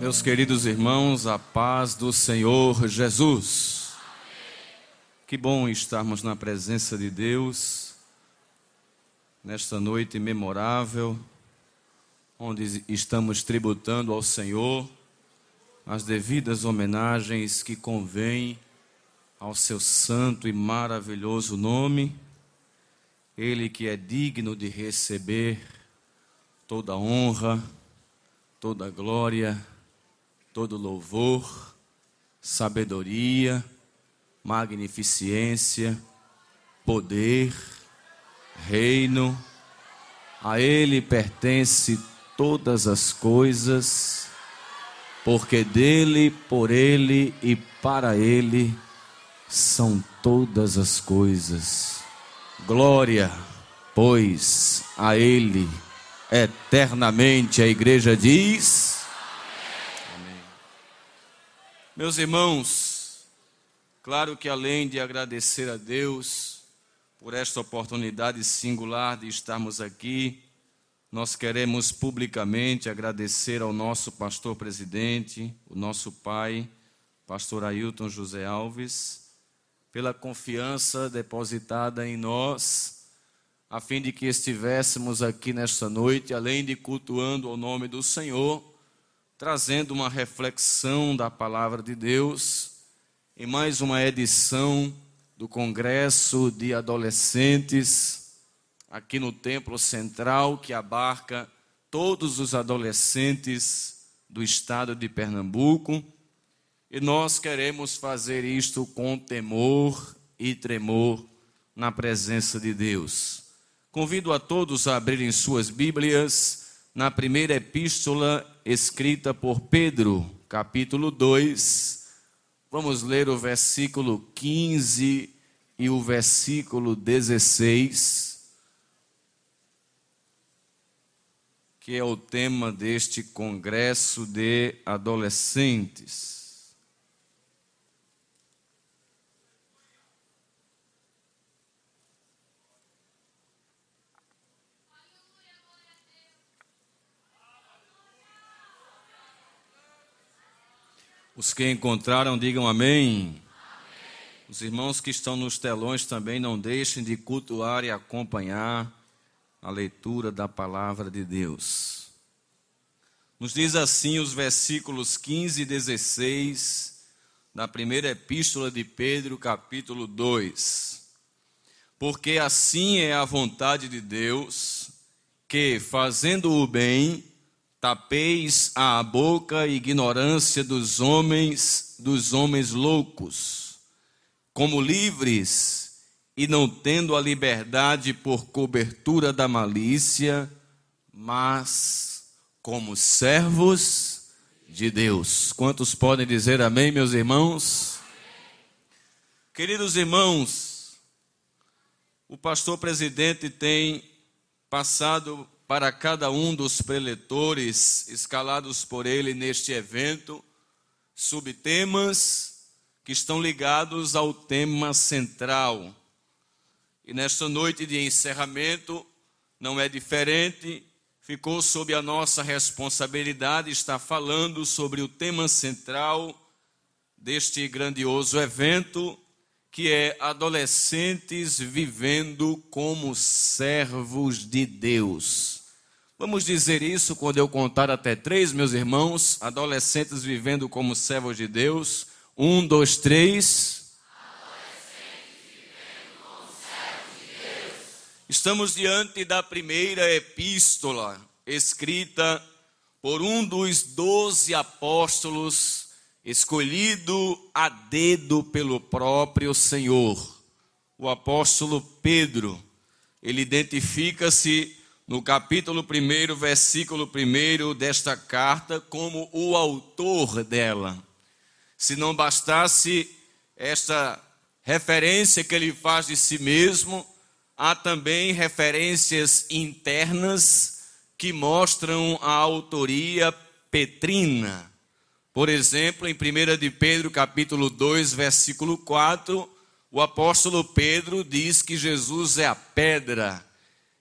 Meus queridos irmãos, a paz do Senhor Jesus. Que bom estarmos na presença de Deus nesta noite memorável, onde estamos tributando ao Senhor as devidas homenagens que convêm ao seu santo e maravilhoso nome, Ele que é digno de receber toda honra, toda glória, todo louvor, sabedoria, magnificência, poder, reino, a Ele pertence todas as coisas, porque dele, por Ele e para Ele são todas as coisas. Glória, pois, a Ele eternamente. A igreja diz. Amém. Meus irmãos, claro que além de agradecer a Deus por esta oportunidade singular de estarmos aqui, nós queremos publicamente agradecer ao nosso pastor presidente, o nosso pai, pastor Ailton José Alves pela confiança depositada em nós, a fim de que estivéssemos aqui nesta noite, além de cultuando o nome do Senhor, trazendo uma reflexão da palavra de Deus em mais uma edição do Congresso de Adolescentes aqui no Templo Central, que abarca todos os adolescentes do estado de Pernambuco e nós queremos fazer isto com temor e tremor na presença de Deus. Convido a todos a abrirem suas Bíblias na primeira epístola escrita por Pedro, capítulo 2. Vamos ler o versículo 15 e o versículo 16, que é o tema deste congresso de adolescentes. Os que encontraram, digam amém. amém. Os irmãos que estão nos telões também não deixem de cultuar e acompanhar a leitura da palavra de Deus. Nos diz assim os versículos 15 e 16 da primeira epístola de Pedro, capítulo 2. Porque assim é a vontade de Deus, que, fazendo o bem, tapeis a boca e ignorância dos homens, dos homens loucos, como livres e não tendo a liberdade por cobertura da malícia, mas como servos de Deus. Quantos podem dizer amém, meus irmãos? Queridos irmãos, o pastor presidente tem passado para cada um dos preletores escalados por ele neste evento, subtemas que estão ligados ao tema central. E nesta noite de encerramento não é diferente, ficou sob a nossa responsabilidade estar falando sobre o tema central deste grandioso evento que é adolescentes vivendo como servos de Deus. Vamos dizer isso quando eu contar até três, meus irmãos, adolescentes vivendo como servos de Deus. Um, dois, três. Estamos diante da primeira epístola escrita por um dos doze apóstolos escolhido a dedo pelo próprio Senhor. O apóstolo Pedro, ele identifica-se no capítulo 1, versículo 1 desta carta como o autor dela. Se não bastasse esta referência que ele faz de si mesmo, há também referências internas que mostram a autoria petrina por exemplo, em 1 de Pedro, capítulo 2, versículo 4, o apóstolo Pedro diz que Jesus é a pedra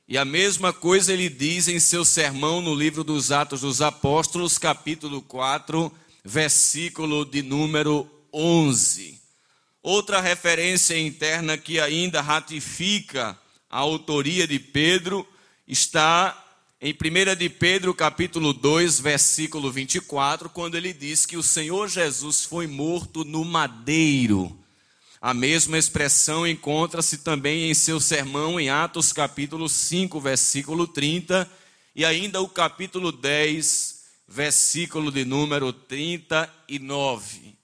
E a mesma coisa ele diz em seu sermão no livro dos Atos dos Apóstolos, capítulo 4, versículo de número 11. Outra referência interna que ainda ratifica a autoria de Pedro está em 1 de Pedro, capítulo 2, versículo 24, quando ele diz que o Senhor Jesus foi morto no madeiro. A mesma expressão encontra-se também em seu sermão em Atos, capítulo 5, versículo 30, e ainda o capítulo 10, versículo de número 39.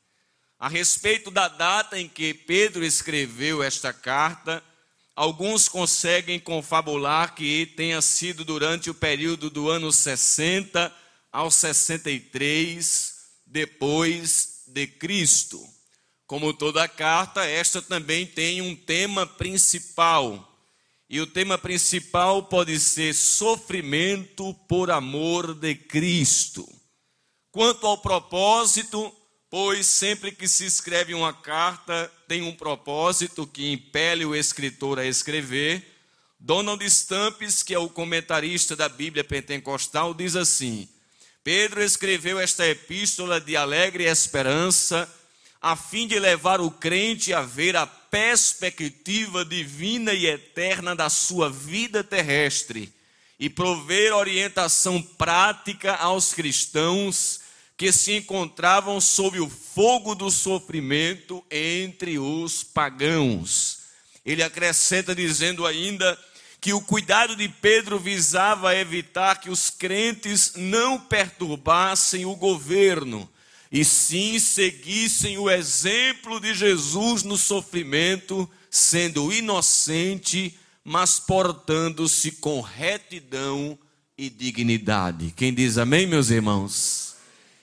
A respeito da data em que Pedro escreveu esta carta, Alguns conseguem confabular que tenha sido durante o período do ano 60 ao 63 depois de Cristo. Como toda carta, esta também tem um tema principal. E o tema principal pode ser sofrimento por amor de Cristo. Quanto ao propósito, pois sempre que se escreve uma carta, tem um propósito que impele o escritor a escrever. Donald Stampes, que é o comentarista da Bíblia Pentecostal, diz assim: Pedro escreveu esta epístola de alegre esperança, a fim de levar o crente a ver a perspectiva divina e eterna da sua vida terrestre e prover orientação prática aos cristãos que se encontravam sob o fogo do sofrimento entre os pagãos. Ele acrescenta dizendo ainda que o cuidado de Pedro visava evitar que os crentes não perturbassem o governo, e sim seguissem o exemplo de Jesus no sofrimento, sendo inocente, mas portando-se com retidão e dignidade. Quem diz amém, meus irmãos?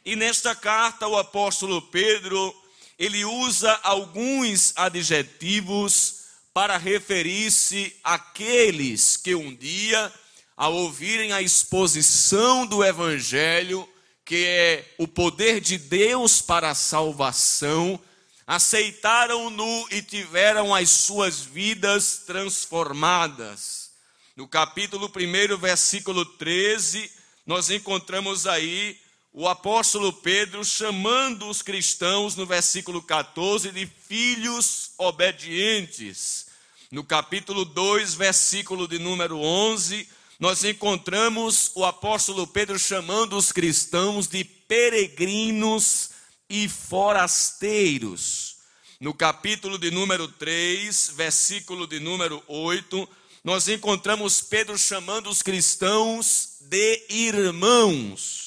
E nesta carta o apóstolo Pedro, ele usa alguns adjetivos para referir-se àqueles que um dia, ao ouvirem a exposição do evangelho, que é o poder de Deus para a salvação, aceitaram-no e tiveram as suas vidas transformadas. No capítulo 1, versículo 13, nós encontramos aí o apóstolo Pedro chamando os cristãos no versículo 14 de filhos obedientes. No capítulo 2, versículo de número 11, nós encontramos o apóstolo Pedro chamando os cristãos de peregrinos e forasteiros. No capítulo de número 3, versículo de número 8, nós encontramos Pedro chamando os cristãos de irmãos.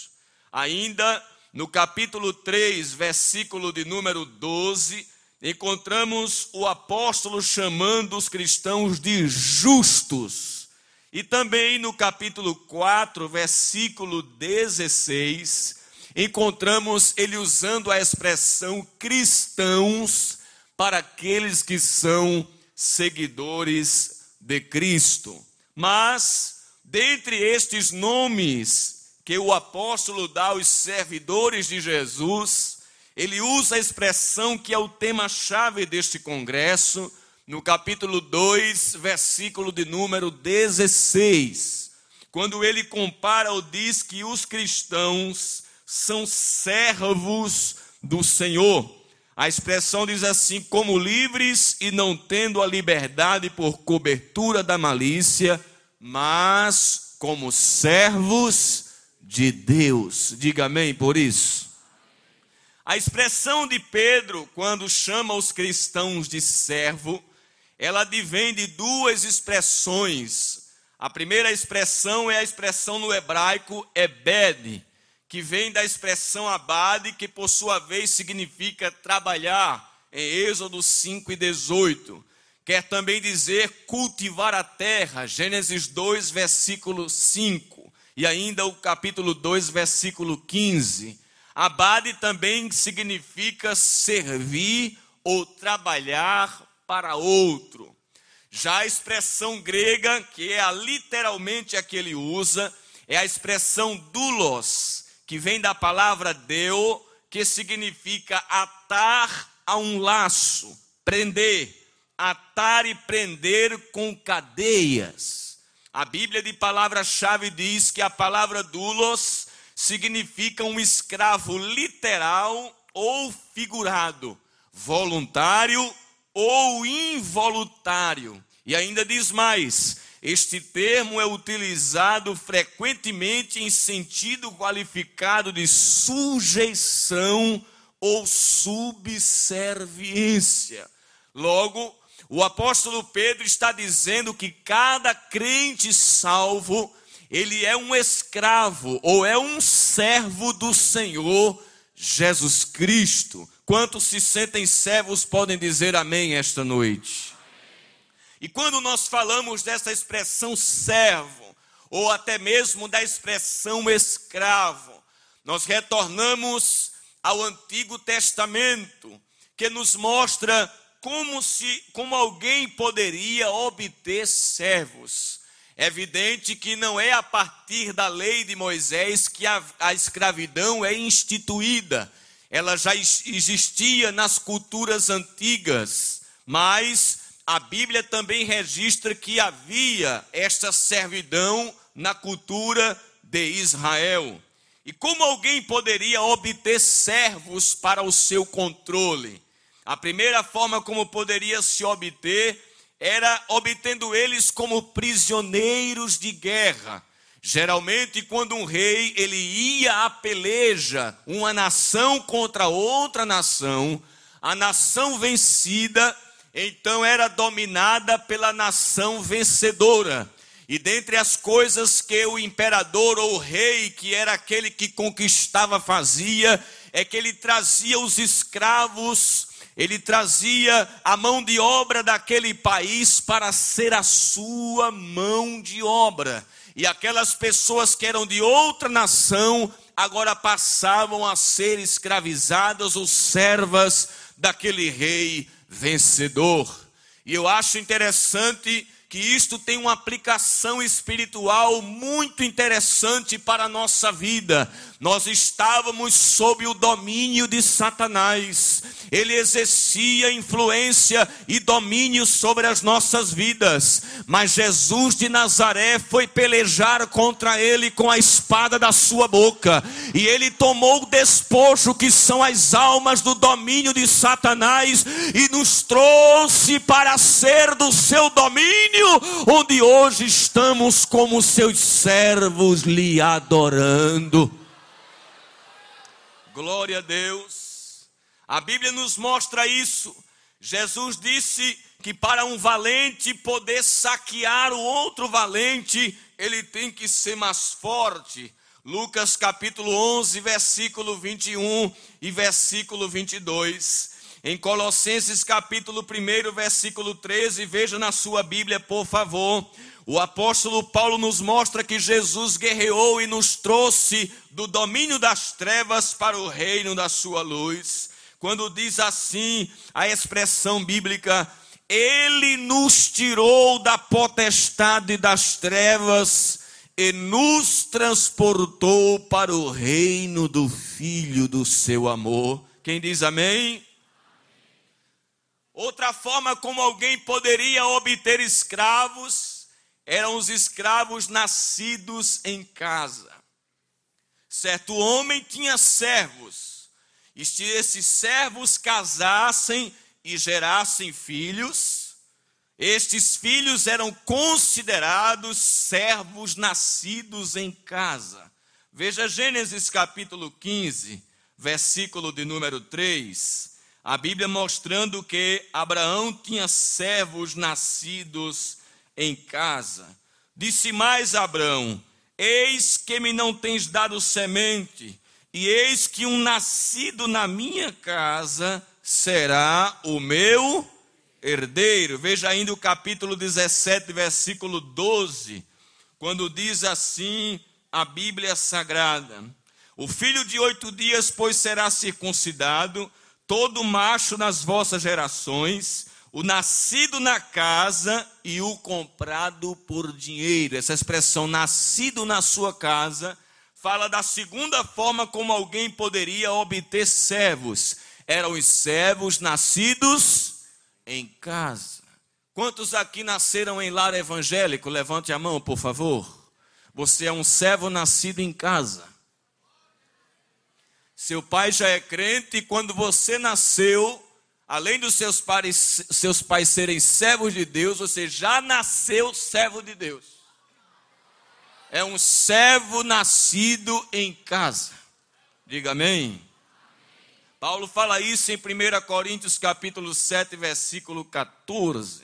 Ainda no capítulo 3, versículo de número 12, encontramos o apóstolo chamando os cristãos de justos. E também no capítulo 4, versículo 16, encontramos ele usando a expressão cristãos para aqueles que são seguidores de Cristo. Mas, dentre estes nomes que o apóstolo dá aos servidores de Jesus, ele usa a expressão que é o tema-chave deste congresso, no capítulo 2, versículo de número 16, quando ele compara ou diz que os cristãos são servos do Senhor. A expressão diz assim: como livres e não tendo a liberdade por cobertura da malícia, mas como servos de Deus. Diga amém por isso. A expressão de Pedro, quando chama os cristãos de servo, ela advém de duas expressões. A primeira expressão é a expressão no hebraico ebed, que vem da expressão abade, que por sua vez significa trabalhar, em Êxodo 5 e 18. Quer também dizer cultivar a terra, Gênesis 2, versículo 5 e ainda o capítulo 2, versículo 15. Abade também significa servir ou trabalhar para outro. Já a expressão grega, que é a, literalmente a que ele usa, é a expressão doulos, que vem da palavra deu, que significa atar a um laço, prender, atar e prender com cadeias. A Bíblia de palavra-chave diz que a palavra doulos significa um escravo literal ou figurado, voluntário ou involuntário. E ainda diz mais: este termo é utilizado frequentemente em sentido qualificado de sujeição ou subserviência. Logo, o apóstolo Pedro está dizendo que cada crente salvo, ele é um escravo ou é um servo do Senhor Jesus Cristo. Quantos se sentem servos podem dizer amém esta noite? E quando nós falamos dessa expressão servo, ou até mesmo da expressão escravo, nós retornamos ao Antigo Testamento, que nos mostra como se como alguém poderia obter servos. É evidente que não é a partir da lei de Moisés que a, a escravidão é instituída. Ela já existia nas culturas antigas, mas a Bíblia também registra que havia esta servidão na cultura de Israel. E como alguém poderia obter servos para o seu controle? A primeira forma como poderia se obter era obtendo eles como prisioneiros de guerra. Geralmente, quando um rei ele ia à peleja, uma nação contra outra nação, a nação vencida então era dominada pela nação vencedora. E dentre as coisas que o imperador ou o rei, que era aquele que conquistava, fazia, é que ele trazia os escravos ele trazia a mão de obra daquele país para ser a sua mão de obra. E aquelas pessoas que eram de outra nação agora passavam a ser escravizadas ou servas daquele rei vencedor. E eu acho interessante que isto tem uma aplicação espiritual muito interessante para a nossa vida. Nós estávamos sob o domínio de Satanás. Ele exercia influência e domínio sobre as nossas vidas. Mas Jesus de Nazaré foi pelejar contra ele com a espada da sua boca. E ele tomou o despojo que são as almas do domínio de Satanás e nos trouxe para ser do seu domínio, onde hoje estamos como seus servos lhe adorando. Glória a Deus. A Bíblia nos mostra isso. Jesus disse que para um valente poder saquear o outro valente, ele tem que ser mais forte. Lucas capítulo 11, versículo 21 e versículo 22. Em Colossenses capítulo 1, versículo 13, veja na sua Bíblia, por favor. O apóstolo Paulo nos mostra que Jesus guerreou e nos trouxe do domínio das trevas para o reino da sua luz. Quando diz assim a expressão bíblica, ele nos tirou da potestade das trevas e nos transportou para o reino do Filho do seu amor. Quem diz amém? Outra forma como alguém poderia obter escravos eram os escravos nascidos em casa. Certo homem tinha servos, e se esses servos casassem e gerassem filhos, estes filhos eram considerados servos nascidos em casa. Veja Gênesis capítulo 15, versículo de número 3. A Bíblia mostrando que Abraão tinha servos nascidos em casa. Disse mais Abraão: Eis que me não tens dado semente, e eis que um nascido na minha casa será o meu herdeiro. Veja ainda o capítulo 17, versículo 12, quando diz assim a Bíblia Sagrada: O filho de oito dias, pois, será circuncidado, todo macho nas vossas gerações, o nascido na casa e o comprado por dinheiro. Essa expressão nascido na sua casa fala da segunda forma como alguém poderia obter servos. Eram os servos nascidos em casa. Quantos aqui nasceram em lar evangélico? Levante a mão, por favor. Você é um servo nascido em casa. Seu pai já é crente e quando você nasceu, além dos seus pais, seus pais serem servos de Deus, você já nasceu servo de Deus. É um servo nascido em casa. Diga amém. Paulo fala isso em 1 Coríntios capítulo 7, versículo 14.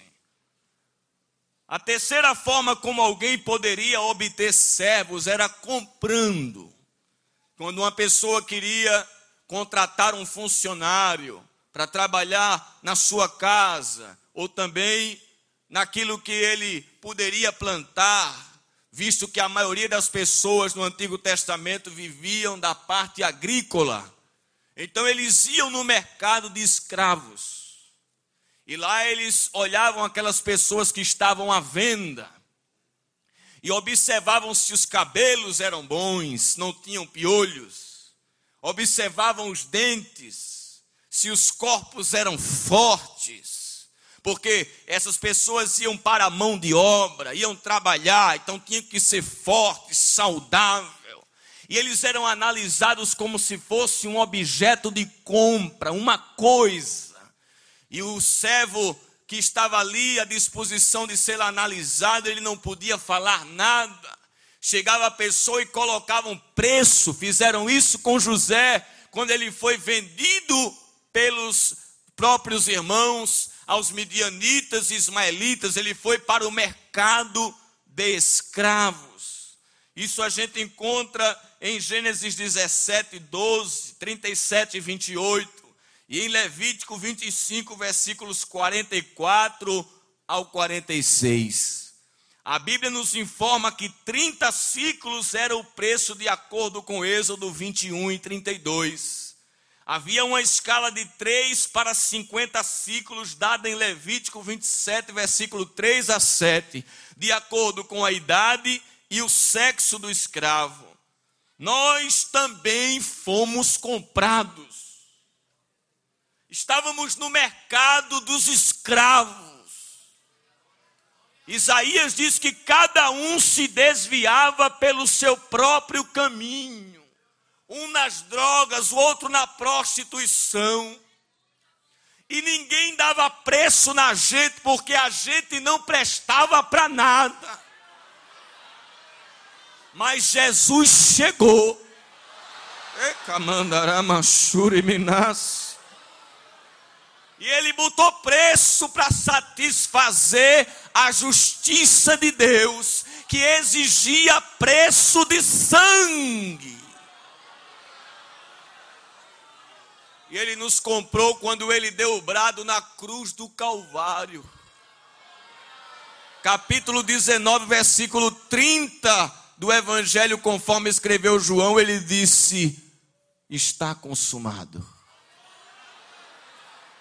A terceira forma como alguém poderia obter servos era comprando. Quando uma pessoa queria contratar um funcionário para trabalhar na sua casa, ou também naquilo que ele poderia plantar, visto que a maioria das pessoas no Antigo Testamento viviam da parte agrícola. Então eles iam no mercado de escravos. E lá eles olhavam aquelas pessoas que estavam à venda e observavam se os cabelos eram bons, não tinham piolhos, observavam os dentes, se os corpos eram fortes, porque essas pessoas iam para a mão de obra, iam trabalhar, então tinham que ser fortes, saudável. E eles eram analisados como se fosse um objeto de compra, uma coisa. E o servo que estava ali à disposição de ser analisado, ele não podia falar nada. Chegava a pessoa e colocava um preço. Fizeram isso com José quando ele foi vendido pelos próprios irmãos aos midianitas e ismaelitas. Ele foi para o mercado de escravos. Isso a gente encontra em Gênesis 17, 12, 37 e 28. E em Levítico 25, versículos 44 ao 46. A Bíblia nos informa que 30 ciclos era o preço de acordo com Êxodo 21 e 32. Havia uma escala de 3 para 50 ciclos dada em Levítico 27, versículo 3 a 7, de acordo com a idade e o sexo do escravo. Nós também fomos comprados Estávamos no mercado dos escravos. Isaías diz que cada um se desviava pelo seu próprio caminho, um nas drogas, o outro na prostituição. E ninguém dava preço na gente, porque a gente não prestava para nada. Mas Jesus chegou. Ecamandaramachuri Minas. E ele botou preço para satisfazer a justiça de Deus, que exigia preço de sangue. E ele nos comprou quando ele deu o brado na cruz do Calvário. Capítulo 19, versículo 30 do Evangelho, conforme escreveu João, ele disse: Está consumado.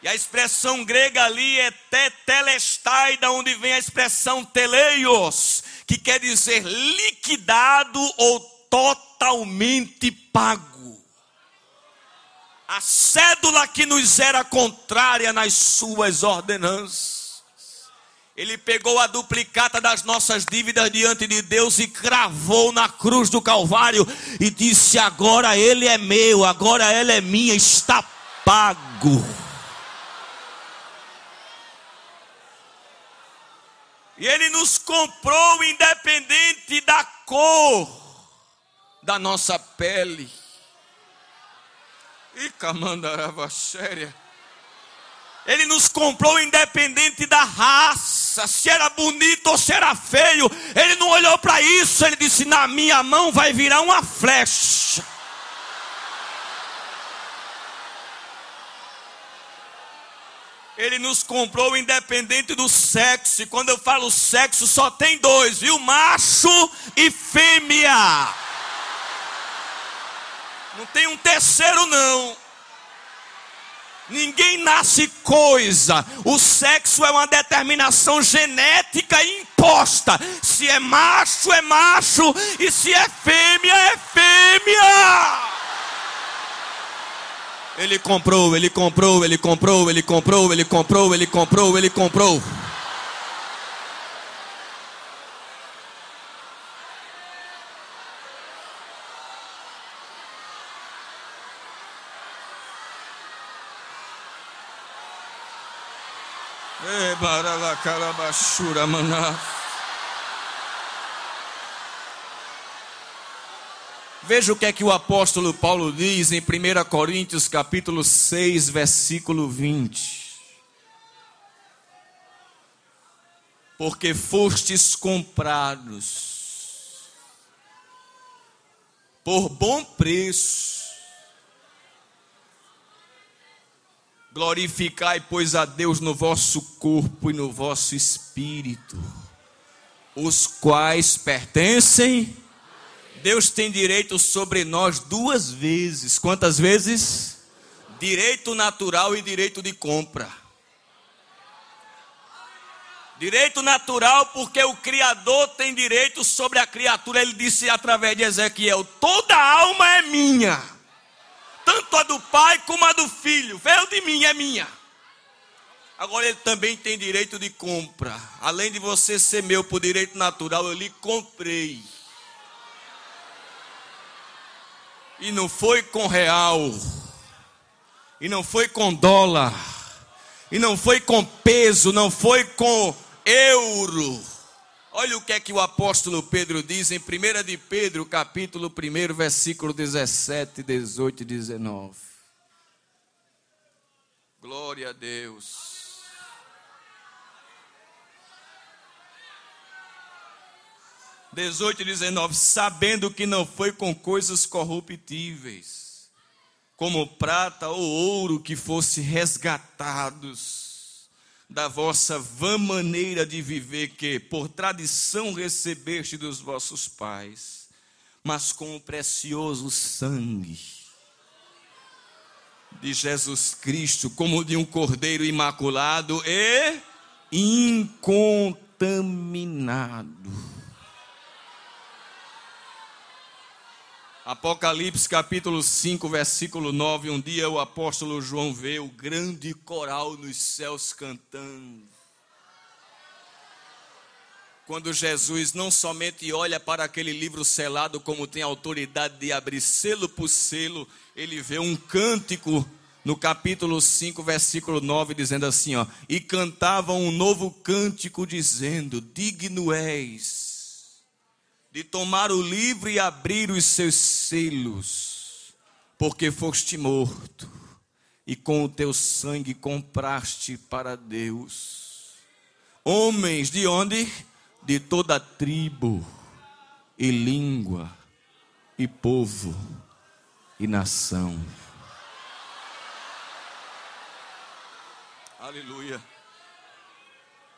E a expressão grega ali é tetelestai, da onde vem a expressão teleios, que quer dizer liquidado ou totalmente pago. A cédula que nos era contrária nas suas ordenanças. Ele pegou a duplicata das nossas dívidas diante de Deus e cravou na cruz do Calvário e disse: Agora ele é meu, agora ela é minha, está pago. E ele nos comprou independente da cor da nossa pele. E camandarava séria. Ele nos comprou independente da raça, se era bonito ou se era feio. Ele não olhou para isso, ele disse: Na minha mão vai virar uma flecha. Ele nos comprou independente do sexo. E quando eu falo sexo, só tem dois, viu? Macho e fêmea. Não tem um terceiro, não. Ninguém nasce coisa. O sexo é uma determinação genética imposta. Se é macho, é macho. E se é fêmea, é fêmea. Ele comprou, ele comprou, ele comprou, ele comprou, ele comprou, ele comprou, ele comprou. Ei, barala, carabachura, maná. Veja o que é que o apóstolo Paulo diz em 1 Coríntios capítulo 6, versículo 20. Porque fostes comprados por bom preço. Glorificai, pois, a Deus no vosso corpo e no vosso espírito, os quais pertencem Deus tem direito sobre nós duas vezes. Quantas vezes? Direito natural e direito de compra. Direito natural, porque o Criador tem direito sobre a criatura. Ele disse através de Ezequiel: toda alma é minha, tanto a do pai como a do filho. Veio de mim, é minha. Agora ele também tem direito de compra. Além de você ser meu por direito natural, eu lhe comprei. E não foi com real. E não foi com dólar. E não foi com peso, não foi com euro. Olha o que é que o apóstolo Pedro diz em 1 de Pedro, capítulo 1, versículo 17, 18 e 19. Glória a Deus. 18 e 19, sabendo que não foi com coisas corruptíveis, como prata ou ouro que fosse resgatados da vossa vã maneira de viver que por tradição recebeste dos vossos pais, mas com o precioso sangue de Jesus Cristo, como de um cordeiro imaculado e incontaminado Apocalipse capítulo 5, versículo 9. Um dia o apóstolo João vê o grande coral nos céus cantando. Quando Jesus não somente olha para aquele livro selado, como tem autoridade de abrir selo por selo, ele vê um cântico no capítulo 5, versículo 9, dizendo assim: ó, E cantavam um novo cântico, dizendo: Digno és de tomar o livro e abrir os seus selos, porque foste morto e com o teu sangue compraste para Deus homens de onde? De toda tribo e língua e povo e nação. Aleluia.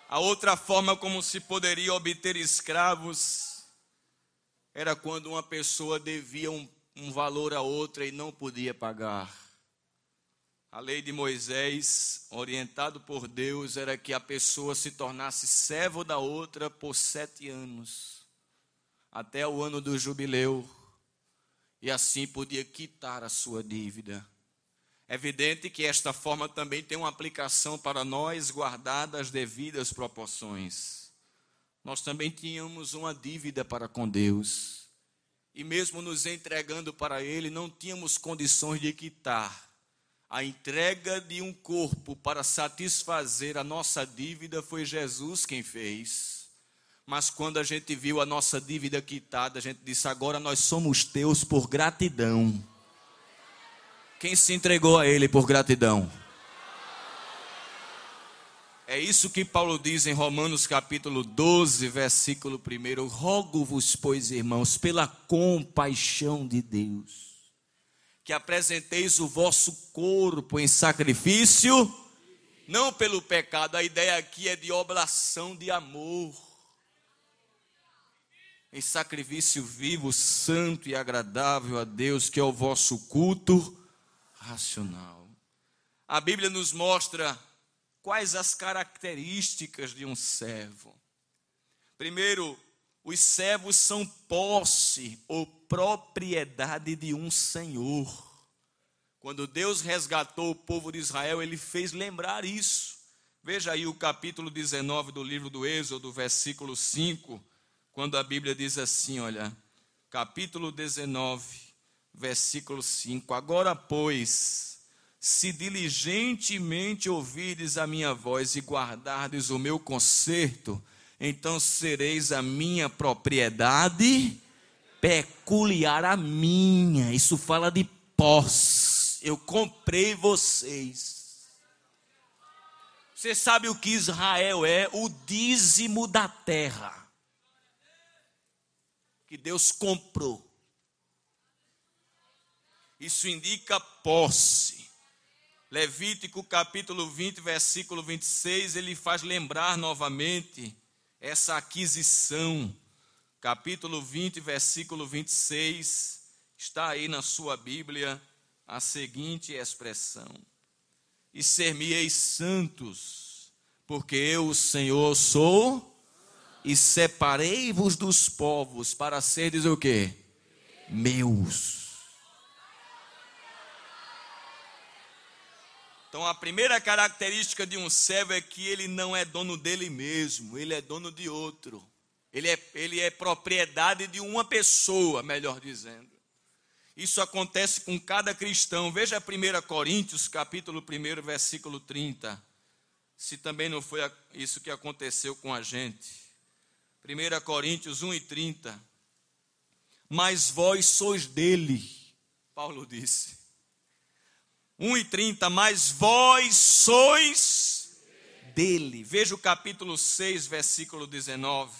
A outra forma como se poderia obter escravos era quando uma pessoa devia um, um valor a outra e não podia pagar. A lei de Moisés, orientado por Deus, era que a pessoa se tornasse servo da outra por sete anos, até o ano do jubileu, e assim podia quitar a sua dívida. É evidente que esta forma também tem uma aplicação para nós, guardadas as devidas proporções nós também tínhamos uma dívida para com Deus. E mesmo nos entregando para Ele, não tínhamos condições de quitar. A entrega de um corpo para satisfazer a nossa dívida foi Jesus quem fez. Mas quando a gente viu a nossa dívida quitada, a gente disse: agora nós somos teus por gratidão. Quem se entregou a Ele por gratidão? É isso que Paulo diz em Romanos capítulo 12, versículo 1. Rogo-vos, pois, irmãos, pela compaixão de Deus, que apresenteis o vosso corpo em sacrifício, não pelo pecado, a ideia aqui é de oblação de amor, em sacrifício vivo, santo e agradável a Deus, que é o vosso culto racional. A Bíblia nos mostra quais as características de um servo. Primeiro, os servos são posse ou propriedade de um senhor. Quando Deus resgatou o povo de Israel, ele fez lembrar isso. Veja aí o capítulo 19 do livro do Êxodo, versículo 5, quando a Bíblia diz assim: olha, capítulo 19, versículo 5: Agora, pois, se diligentemente ouvirdes a minha voz e guardardes o meu conserto, então sereis a minha propriedade peculiar a minha. Isso fala de posse. Eu comprei vocês. Você sabe o que Israel é? O dízimo da terra. Que Deus comprou. Isso indica posse. Levítico capítulo 20, versículo 26, ele faz lembrar novamente essa aquisição. Capítulo 20, versículo 26, está aí na sua Bíblia a seguinte expressão: E ser-me-eis santos, porque eu, o Senhor, sou, e separei-vos dos povos para seres o quê? Meus. Então, a primeira característica de um servo é que ele não é dono dele mesmo, ele é dono de outro. Ele é, ele é propriedade de uma pessoa, melhor dizendo. Isso acontece com cada cristão. Veja 1 Coríntios, capítulo 1, versículo 30. Se também não foi isso que aconteceu com a gente. 1 Coríntios 1 e 30. Mas vós sois dele, Paulo disse 1 e 30, mas vós sois dele. Veja o capítulo 6, versículo 19.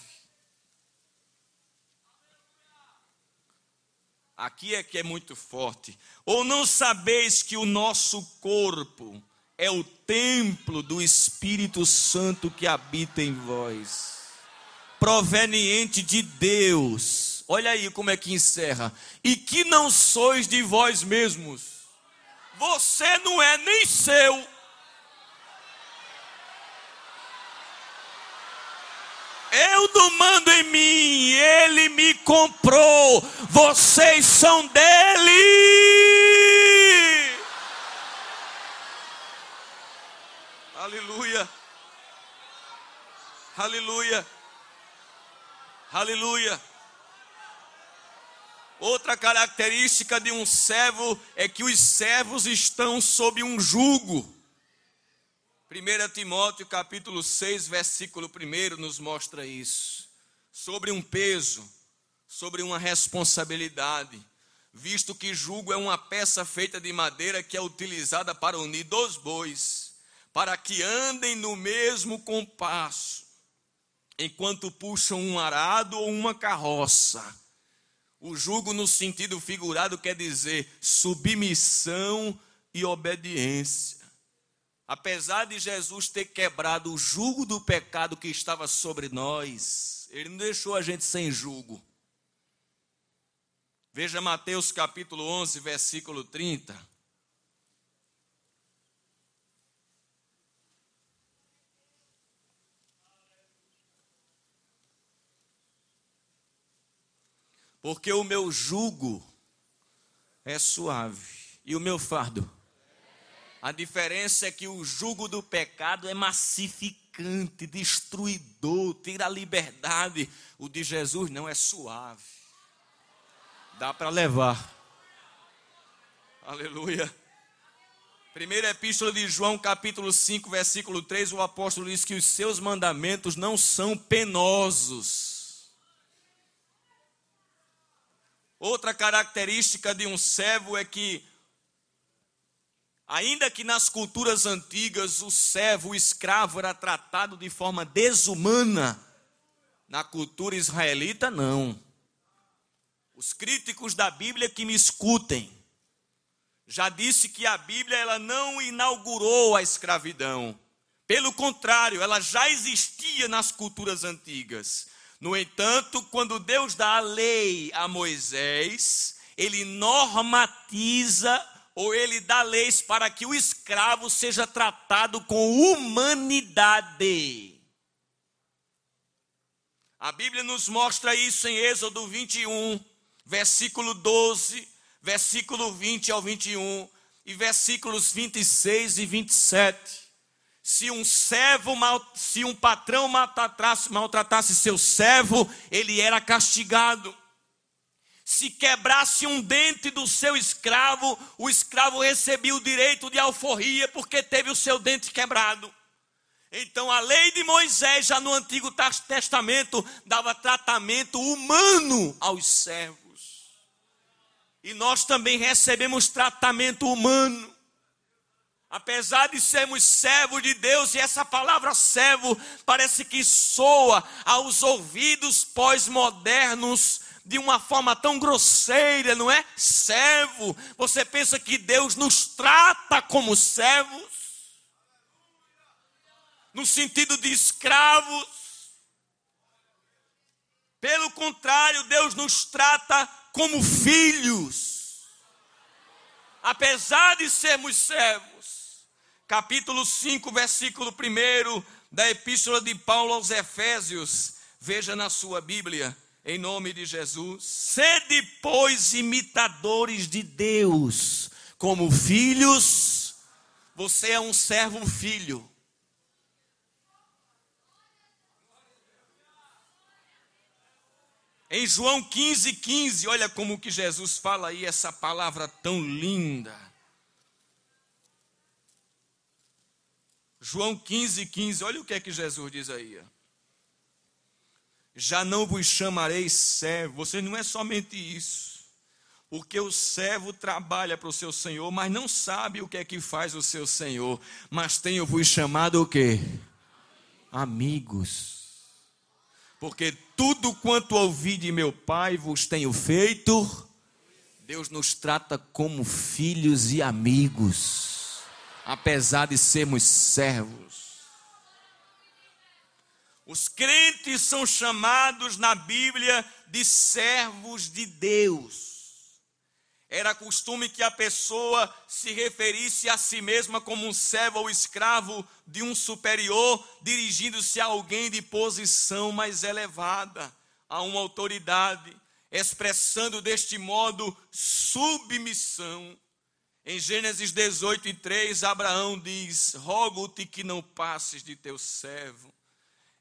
Aqui é que é muito forte. Ou não sabeis que o nosso corpo é o templo do Espírito Santo que habita em vós, proveniente de Deus. Olha aí como é que encerra. E que não sois de vós mesmos você não é nem seu. Eu não mando em mim, ele me comprou. Vocês são dele. Aleluia. Aleluia. Aleluia. Outra característica de um servo é que os servos estão sob um jugo. 1 Timóteo capítulo 6, versículo 1 nos mostra isso. Sobre um peso, sobre uma responsabilidade, visto que jugo é uma peça feita de madeira que é utilizada para unir dois bois, para que andem no mesmo compasso, enquanto puxam um arado ou uma carroça o jugo, no sentido figurado, quer dizer submissão e obediência. Apesar de Jesus ter quebrado o jugo do pecado que estava sobre nós, ele não deixou a gente sem jugo. Veja Mateus capítulo 11, versículo 30. Porque o meu jugo é suave e o meu fardo. A diferença é que o jugo do pecado é massificante, destruidor, tira a liberdade. O de Jesus não é suave. Dá para levar. Aleluia. Primeira epístola de João, capítulo 5, versículo 3, o apóstolo diz que os seus mandamentos não são penosos Outra característica de um servo é que, ainda que nas culturas antigas o servo, o escravo era tratado de forma desumana, na cultura israelita não. Os críticos da Bíblia que me escutem, já disse que a Bíblia ela não inaugurou a escravidão. Pelo contrário, ela já existia nas culturas antigas. No entanto, quando Deus dá a lei a Moisés, ele normatiza ou ele dá leis para que o escravo seja tratado com humanidade. A Bíblia nos mostra isso em Êxodo 21, versículo 12, versículo 20 ao 21 e versículos 26 e 27 se um servo, mal, se um patrão maltratasse, maltratasse seu servo, ele era castigado. Se quebrasse um dente do seu escravo, o escravo recebia o direito de alforria porque teve o seu dente quebrado. Então a lei de Moisés, já no Antigo Testamento, dava tratamento humano aos servos. E nós também recebemos tratamento humano. Apesar de sermos servos de Deus, e essa palavra servo parece que soa aos ouvidos pós-modernos de uma forma tão grosseira, não é? Servo. Você pensa que Deus nos trata como servos? No sentido de escravos? Pelo contrário, Deus nos trata como filhos. Apesar de sermos servos. Capítulo 5, versículo 1 da Epístola de Paulo aos Efésios. Veja na sua Bíblia, em nome de Jesus. Sede, pois, imitadores de Deus, como filhos. Você é um servo filho. Em João 15, 15, olha como que Jesus fala aí essa palavra tão linda. João 15, 15, olha o que é que Jesus diz aí. Já não vos chamarei servo, você não é somente isso. Porque o servo trabalha para o seu Senhor, mas não sabe o que é que faz o seu Senhor. Mas tenho-vos chamado o quê? Amigos porque tudo quanto ouvi de meu Pai vos tenho feito. Deus nos trata como filhos e amigos, apesar de sermos servos. Os crentes são chamados na Bíblia de servos de Deus. Era costume que a pessoa se referisse a si mesma como um servo ou escravo de um superior, dirigindo-se a alguém de posição mais elevada, a uma autoridade, expressando deste modo submissão. Em Gênesis 18 e 3, Abraão diz: Rogo-te que não passes de teu servo.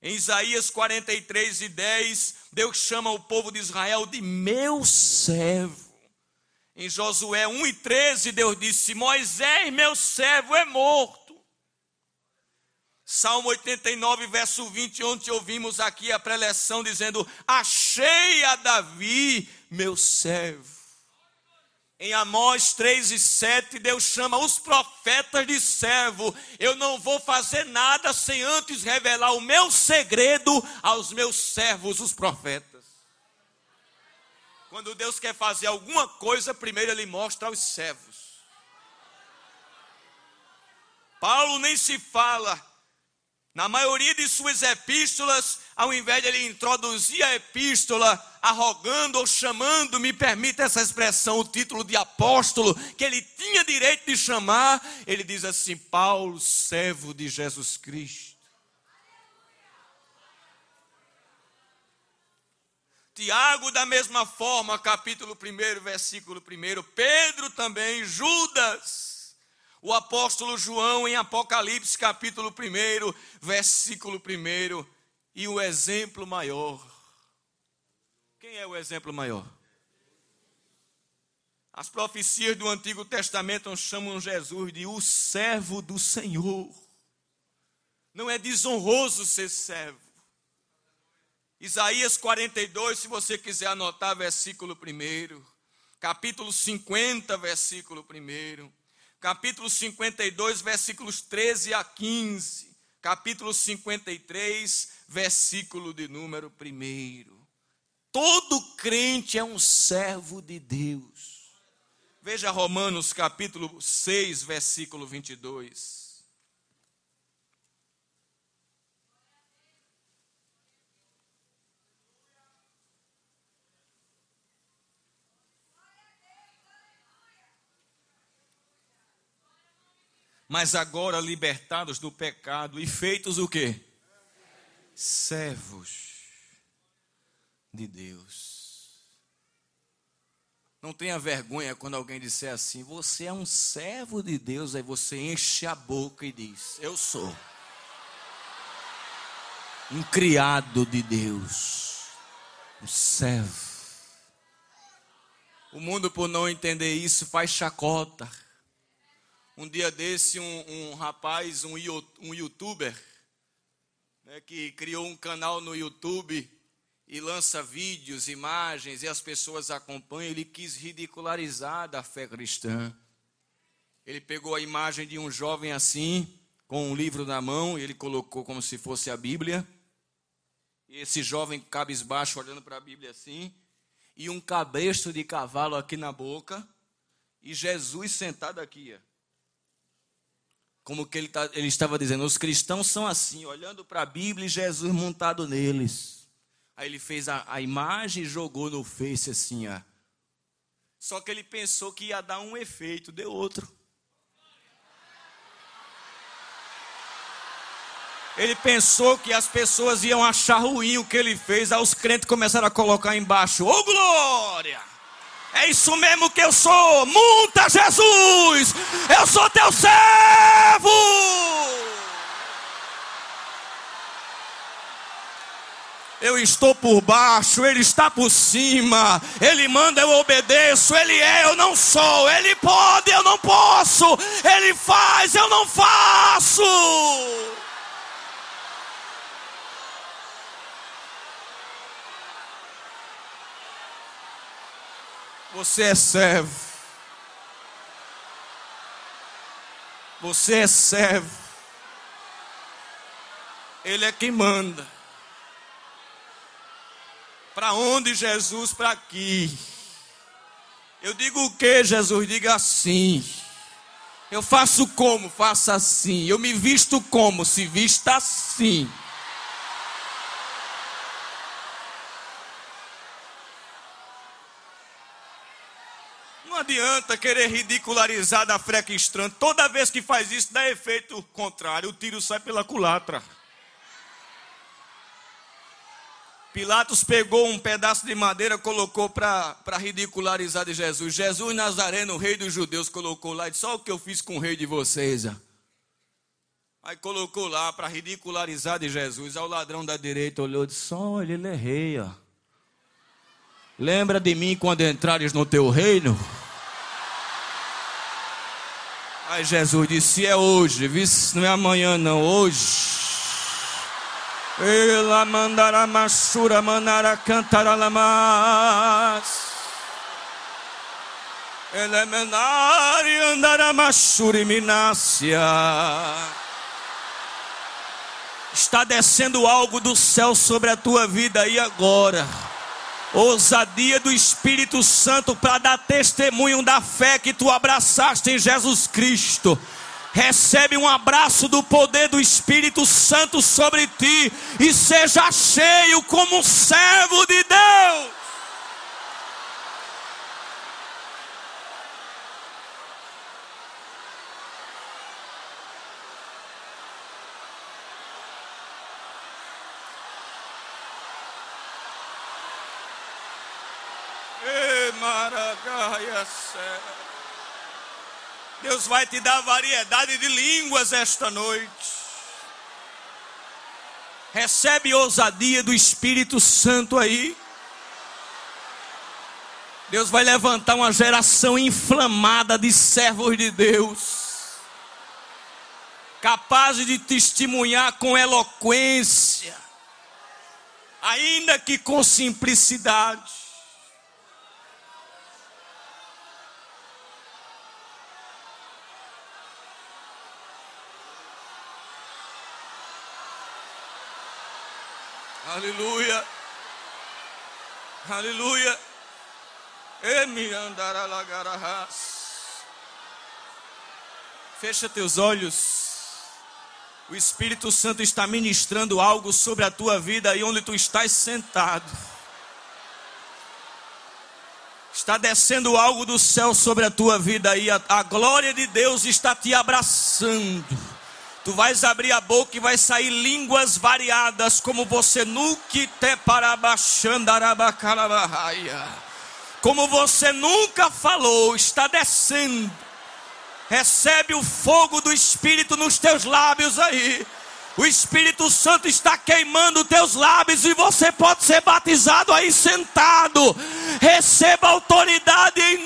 Em Isaías 43 e 10, Deus chama o povo de Israel de meu servo. Em Josué 1 e 13, Deus disse: Moisés, meu servo, é morto. Salmo 89, verso 20, onde ouvimos aqui a preleção dizendo: Achei a Davi, meu servo. Em Amós 3 e 7, Deus chama os profetas de servo. Eu não vou fazer nada sem antes revelar o meu segredo aos meus servos, os profetas. Quando Deus quer fazer alguma coisa, primeiro ele mostra aos servos. Paulo nem se fala. Na maioria de suas epístolas, ao invés de ele introduzir a epístola arrogando ou chamando, me permita essa expressão, o título de apóstolo, que ele tinha direito de chamar, ele diz assim: Paulo, servo de Jesus Cristo. Tiago, da mesma forma, capítulo 1, versículo 1. Pedro também, Judas. O apóstolo João, em Apocalipse, capítulo 1, versículo 1. E o exemplo maior. Quem é o exemplo maior? As profecias do Antigo Testamento chamam Jesus de o servo do Senhor. Não é desonroso ser servo. Isaías 42, se você quiser anotar, versículo 1. Capítulo 50, versículo 1. Capítulo 52, versículos 13 a 15. Capítulo 53, versículo de número 1. Todo crente é um servo de Deus. Veja Romanos capítulo 6, versículo 22. Mas agora libertados do pecado e feitos o quê? Servos de Deus. Não tenha vergonha quando alguém disser assim: você é um servo de Deus, aí você enche a boca e diz: eu sou. Um criado de Deus, um servo. O mundo, por não entender isso, faz chacota. Um dia desse, um, um rapaz, um, um youtuber, né, que criou um canal no YouTube e lança vídeos, imagens, e as pessoas acompanham, ele quis ridicularizar da fé cristã. Ele pegou a imagem de um jovem assim, com um livro na mão, ele colocou como se fosse a Bíblia. E esse jovem cabisbaixo olhando para a Bíblia assim, e um cabresto de cavalo aqui na boca, e Jesus sentado aqui. Ó. Como que ele, tá, ele estava dizendo, os cristãos são assim, olhando para a Bíblia e Jesus montado neles. Aí ele fez a, a imagem e jogou no Face assim, ó. Só que ele pensou que ia dar um efeito, deu outro. Ele pensou que as pessoas iam achar ruim o que ele fez, aí os crentes começaram a colocar embaixo: Ô oh, glória! É isso mesmo que eu sou! Monta Jesus! Eu sou teu servo! Eu estou por baixo, Ele está por cima. Ele manda, eu obedeço. Ele é, eu não sou. Ele pode, eu não posso. Ele faz, eu não faço. Você é servo. Você é servo. Ele é quem manda. Para onde Jesus? Para aqui. Eu digo o que, Jesus? Diga assim. Eu faço como? Faça assim. Eu me visto como? Se vista assim. Adianta querer ridicularizar da fé cristã. Toda vez que faz isso, dá efeito contrário. O tiro sai pela culatra. Pilatos pegou um pedaço de madeira, colocou para ridicularizar de Jesus. Jesus Nazareno, rei dos judeus, colocou lá e disse: Só o que eu fiz com o rei de vocês. Aí colocou lá para ridicularizar de Jesus. Aí o ladrão da direita olhou e disse: Olha, ele é rei. Ó. Lembra de mim quando entrares no teu reino? Aí Jesus disse: é hoje, vice, não é amanhã, não, hoje. Ela mandará machura, mandará cantar alamas. Ela é e andará machura e minácia. Está descendo algo do céu sobre a tua vida aí agora ousadia do Espírito Santo para dar testemunho da fé que tu abraçaste em Jesus Cristo. Recebe um abraço do poder do Espírito Santo sobre ti e seja cheio como servo de Deus. Deus vai te dar variedade de línguas esta noite. Recebe ousadia do Espírito Santo aí. Deus vai levantar uma geração inflamada de servos de Deus, capazes de testemunhar com eloquência, ainda que com simplicidade. Aleluia. Aleluia. Emi andará lagarahas. Fecha teus olhos. O Espírito Santo está ministrando algo sobre a tua vida aí onde tu estás sentado. Está descendo algo do céu sobre a tua vida aí. A, a glória de Deus está te abraçando. Tu vais abrir a boca e vai sair línguas variadas, como você nunca te Como você nunca falou, está descendo. Recebe o fogo do Espírito nos teus lábios aí. O Espírito Santo está queimando teus lábios e você pode ser batizado aí sentado. Receba autoridade em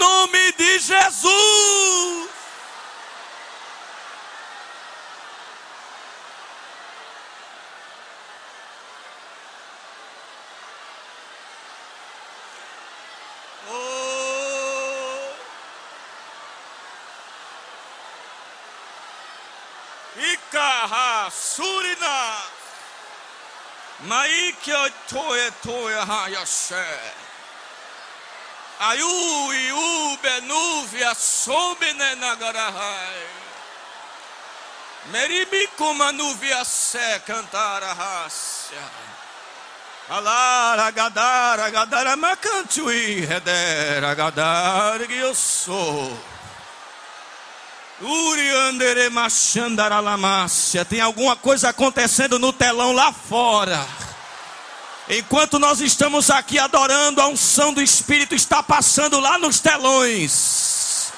surina. Maike toe toe hayashe. Ayu iu benuvia sobene nagarahai. Meribico manuvia se cantar a raça. Alara, gadara, gadara, macantui, redera, gadar que eu sou. Tem alguma coisa acontecendo no telão lá fora. Enquanto nós estamos aqui adorando, a unção do Espírito está passando lá nos telões.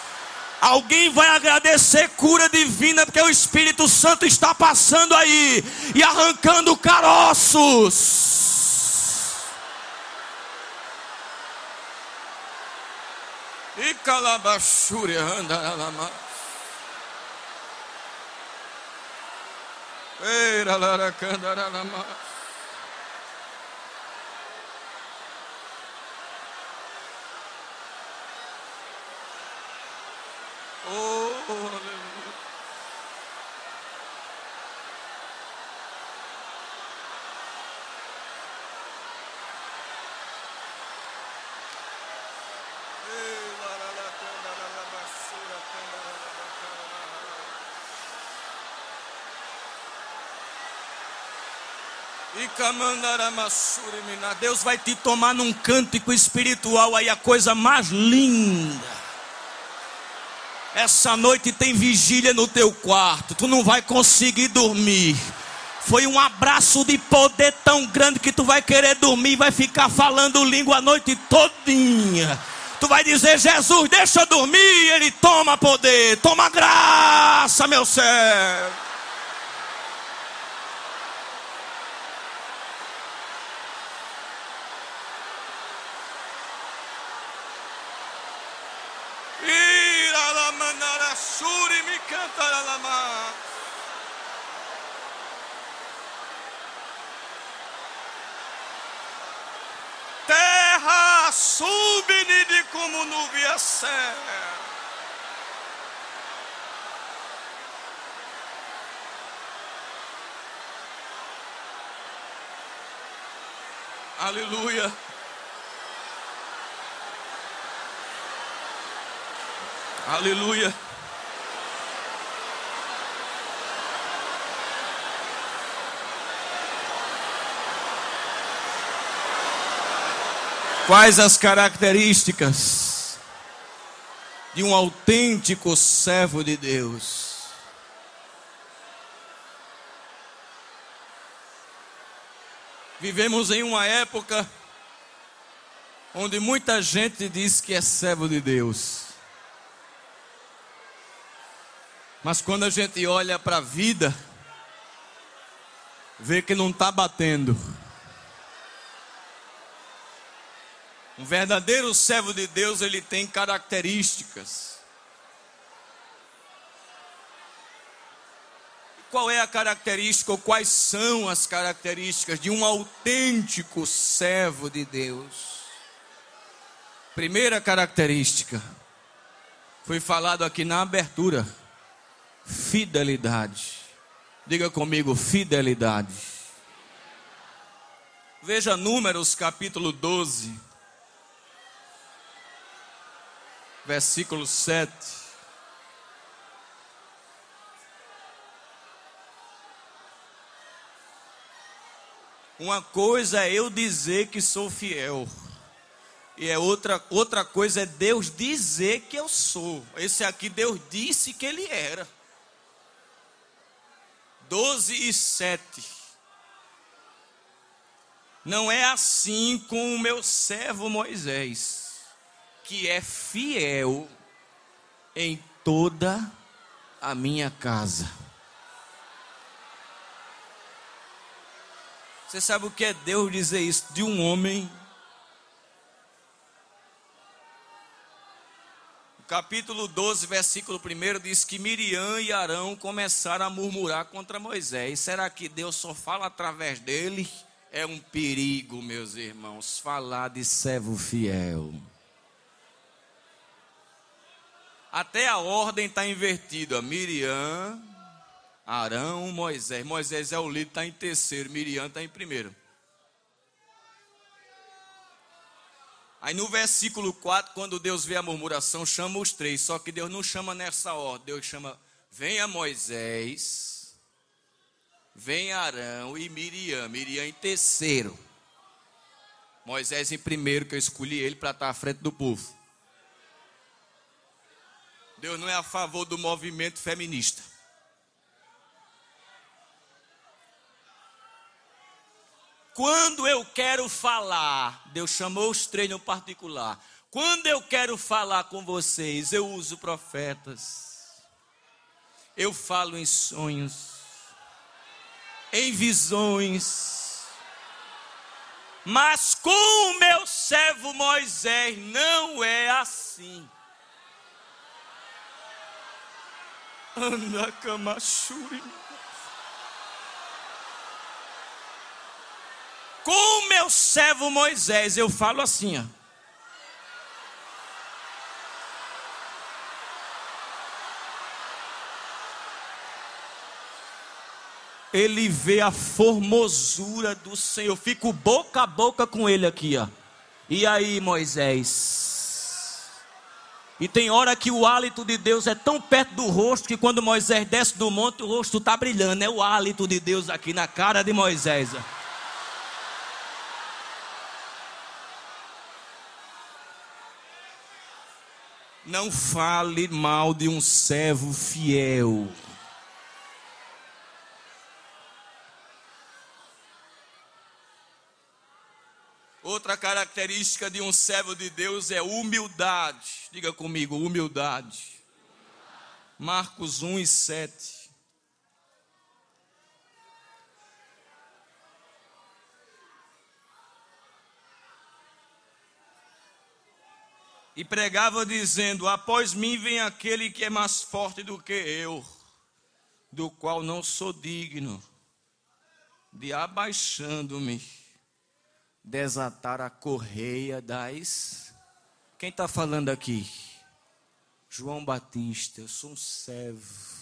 Alguém vai agradecer cura divina, porque o Espírito Santo está passando aí e arrancando caroços. E calabachúria andará. Eira laracandaralama. Oh, oh, oh Deus vai te tomar num cântico espiritual aí a coisa mais linda. Essa noite tem vigília no teu quarto, tu não vai conseguir dormir. Foi um abraço de poder tão grande que tu vai querer dormir, vai ficar falando língua a noite todinha. Tu vai dizer, Jesus, deixa eu dormir, ele toma poder, toma graça, meu céu. Aleluia. Aleluia. Quais as características de um autêntico servo de Deus? Vivemos em uma época onde muita gente diz que é servo de Deus. Mas quando a gente olha para a vida, vê que não está batendo. Um verdadeiro servo de Deus, ele tem características. Qual é a característica ou quais são as características de um autêntico servo de Deus? Primeira característica, foi falado aqui na abertura: fidelidade. Diga comigo, fidelidade. Veja Números capítulo 12. Versículo 7. Uma coisa é eu dizer que sou fiel. E é outra, outra coisa é Deus dizer que eu sou. Esse aqui Deus disse que ele era. 12 e 7. Não é assim com o meu servo Moisés que é fiel em toda a minha casa. Você sabe o que é Deus dizer isso de um homem? Capítulo 12, versículo 1 diz que Miriam e Arão começaram a murmurar contra Moisés. Será que Deus só fala através dele? É um perigo, meus irmãos, falar de servo fiel. Até a ordem está invertida. Miriam Arão, Moisés. Moisés é o líder, está em terceiro. Miriam está em primeiro. Aí no versículo 4, quando Deus vê a murmuração, chama os três. Só que Deus não chama nessa ordem. Deus chama, venha Moisés, venha Arão e Miriam. Miriam em terceiro. Moisés em primeiro, que eu escolhi ele para estar à frente do povo. Deus não é a favor do movimento feminista. Quando eu quero falar, Deus chamou os três no particular. Quando eu quero falar com vocês, eu uso profetas. Eu falo em sonhos, em visões. Mas com o meu servo Moisés não é assim. Anda, Kamachuri. Com meu servo Moisés, eu falo assim, ó. Ele vê a formosura do Senhor. Fico boca a boca com ele aqui, ó. E aí, Moisés? E tem hora que o hálito de Deus é tão perto do rosto que quando Moisés desce do monte, o rosto está brilhando. É o hálito de Deus aqui na cara de Moisés. Não fale mal de um servo fiel. Outra característica de um servo de Deus é humildade. Diga comigo, humildade. Marcos 1 e 7. e pregava dizendo: Após mim vem aquele que é mais forte do que eu, do qual não sou digno de abaixando-me desatar a correia das. Quem está falando aqui? João Batista, eu sou um servo.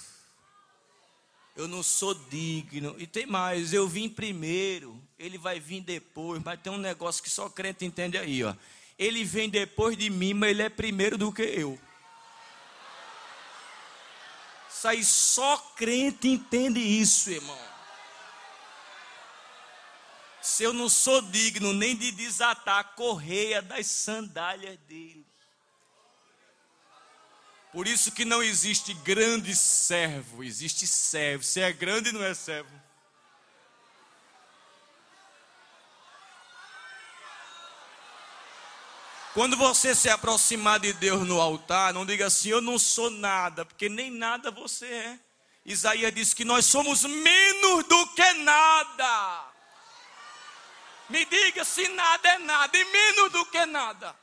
Eu não sou digno. E tem mais, eu vim primeiro, ele vai vir depois, mas tem um negócio que só crente entende aí, ó ele vem depois de mim, mas ele é primeiro do que eu. Isso aí só crente entende isso, irmão. Se eu não sou digno nem de desatar a correia das sandálias dele. Por isso que não existe grande servo, existe servo. Se é grande, não é servo. Quando você se aproximar de Deus no altar, não diga assim, eu não sou nada, porque nem nada você é. Isaías diz que nós somos menos do que nada. Me diga se nada é nada, e menos do que nada.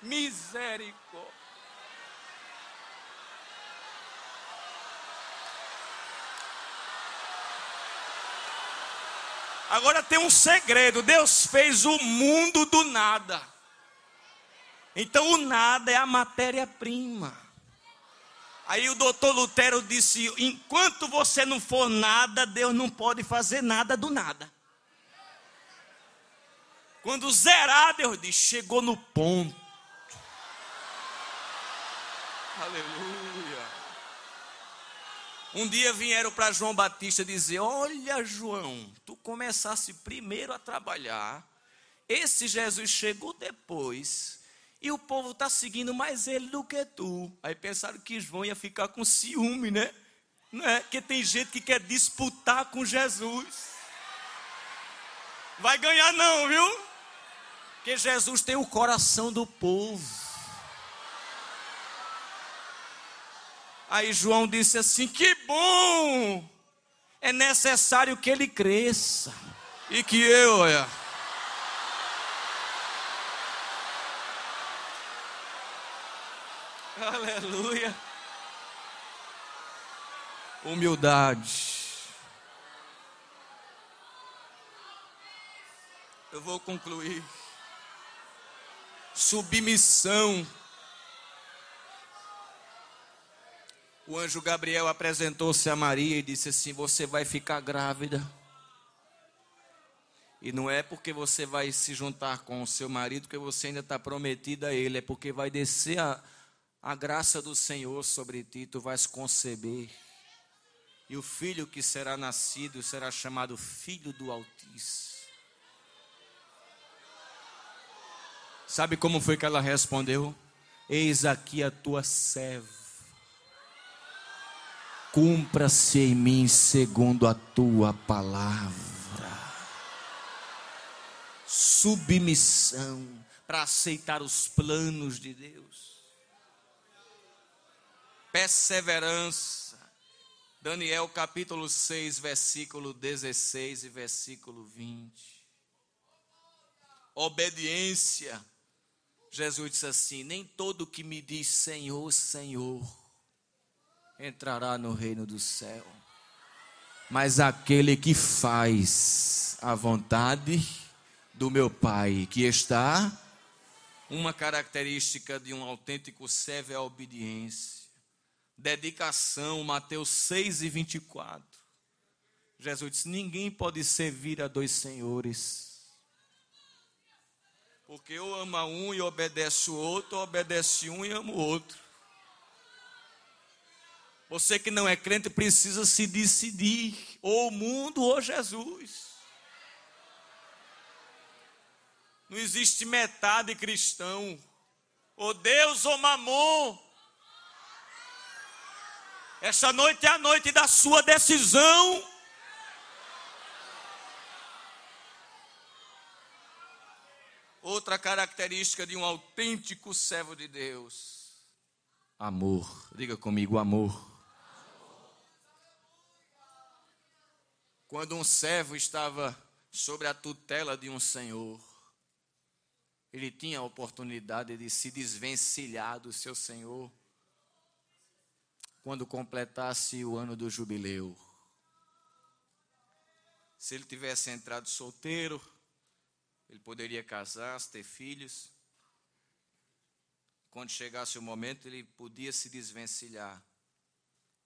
Misericórdia. Agora tem um segredo: Deus fez o mundo do nada. Então o nada é a matéria-prima. Aí o doutor Lutero disse: enquanto você não for nada, Deus não pode fazer nada do nada. Quando zerar, Deus diz: chegou no ponto. Aleluia. Um dia vieram para João Batista dizer: Olha, João, tu começasse primeiro a trabalhar, esse Jesus chegou depois e o povo está seguindo mais ele do que tu. Aí pensaram que João ia ficar com ciúme, né? Não é? Porque tem gente que quer disputar com Jesus. Vai ganhar não, viu? Porque Jesus tem o coração do povo. Aí João disse assim: Que bom! É necessário que ele cresça. E que eu, olha Aleluia. Humildade. Eu vou concluir. Submissão. o anjo Gabriel apresentou-se a Maria e disse assim: Você vai ficar grávida. E não é porque você vai se juntar com o seu marido que você ainda está prometida a ele, é porque vai descer a, a graça do Senhor sobre ti, tu vais conceber. E o filho que será nascido será chamado Filho do Altíssimo. Sabe como foi que ela respondeu? Eis aqui a tua serva cumpra-se em mim segundo a tua palavra. Submissão para aceitar os planos de Deus. Perseverança. Daniel capítulo 6, versículo 16 e versículo 20. Obediência. Jesus disse assim: Nem todo que me diz Senhor, Senhor entrará no reino do céu. Mas aquele que faz a vontade do meu Pai que está, uma característica de um autêntico servo é a obediência. Dedicação, Mateus 6 e 24. Jesus disse: Ninguém pode servir a dois senhores. Porque eu amo um e obedece o outro, ou obedece um e amo o outro. Você que não é crente precisa se decidir, ou o mundo ou Jesus. Não existe metade cristão, ou Deus ou Mamon. Esta noite é a noite da sua decisão. Outra característica de um autêntico servo de Deus: amor. Diga comigo, amor. Quando um servo estava sobre a tutela de um senhor, ele tinha a oportunidade de se desvencilhar do seu senhor quando completasse o ano do jubileu. Se ele tivesse entrado solteiro, ele poderia casar, ter filhos. Quando chegasse o momento, ele podia se desvencilhar,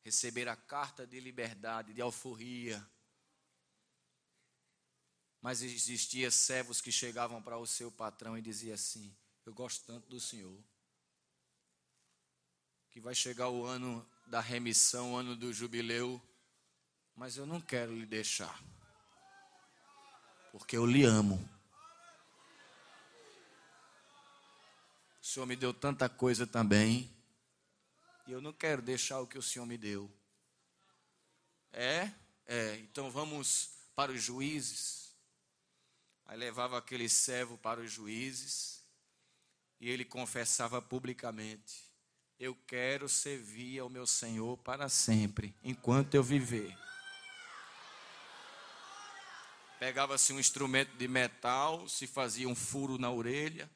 receber a carta de liberdade, de alforria mas existia servos que chegavam para o seu patrão e diziam assim: Eu gosto tanto do Senhor, que vai chegar o ano da remissão, o ano do jubileu, mas eu não quero lhe deixar, porque eu lhe amo. O Senhor me deu tanta coisa também, e eu não quero deixar o que o Senhor me deu. É? É, então vamos para os juízes. Aí levava aquele servo para os juízes e ele confessava publicamente: Eu quero servir ao meu Senhor para sempre, enquanto eu viver. Pegava-se um instrumento de metal, se fazia um furo na orelha,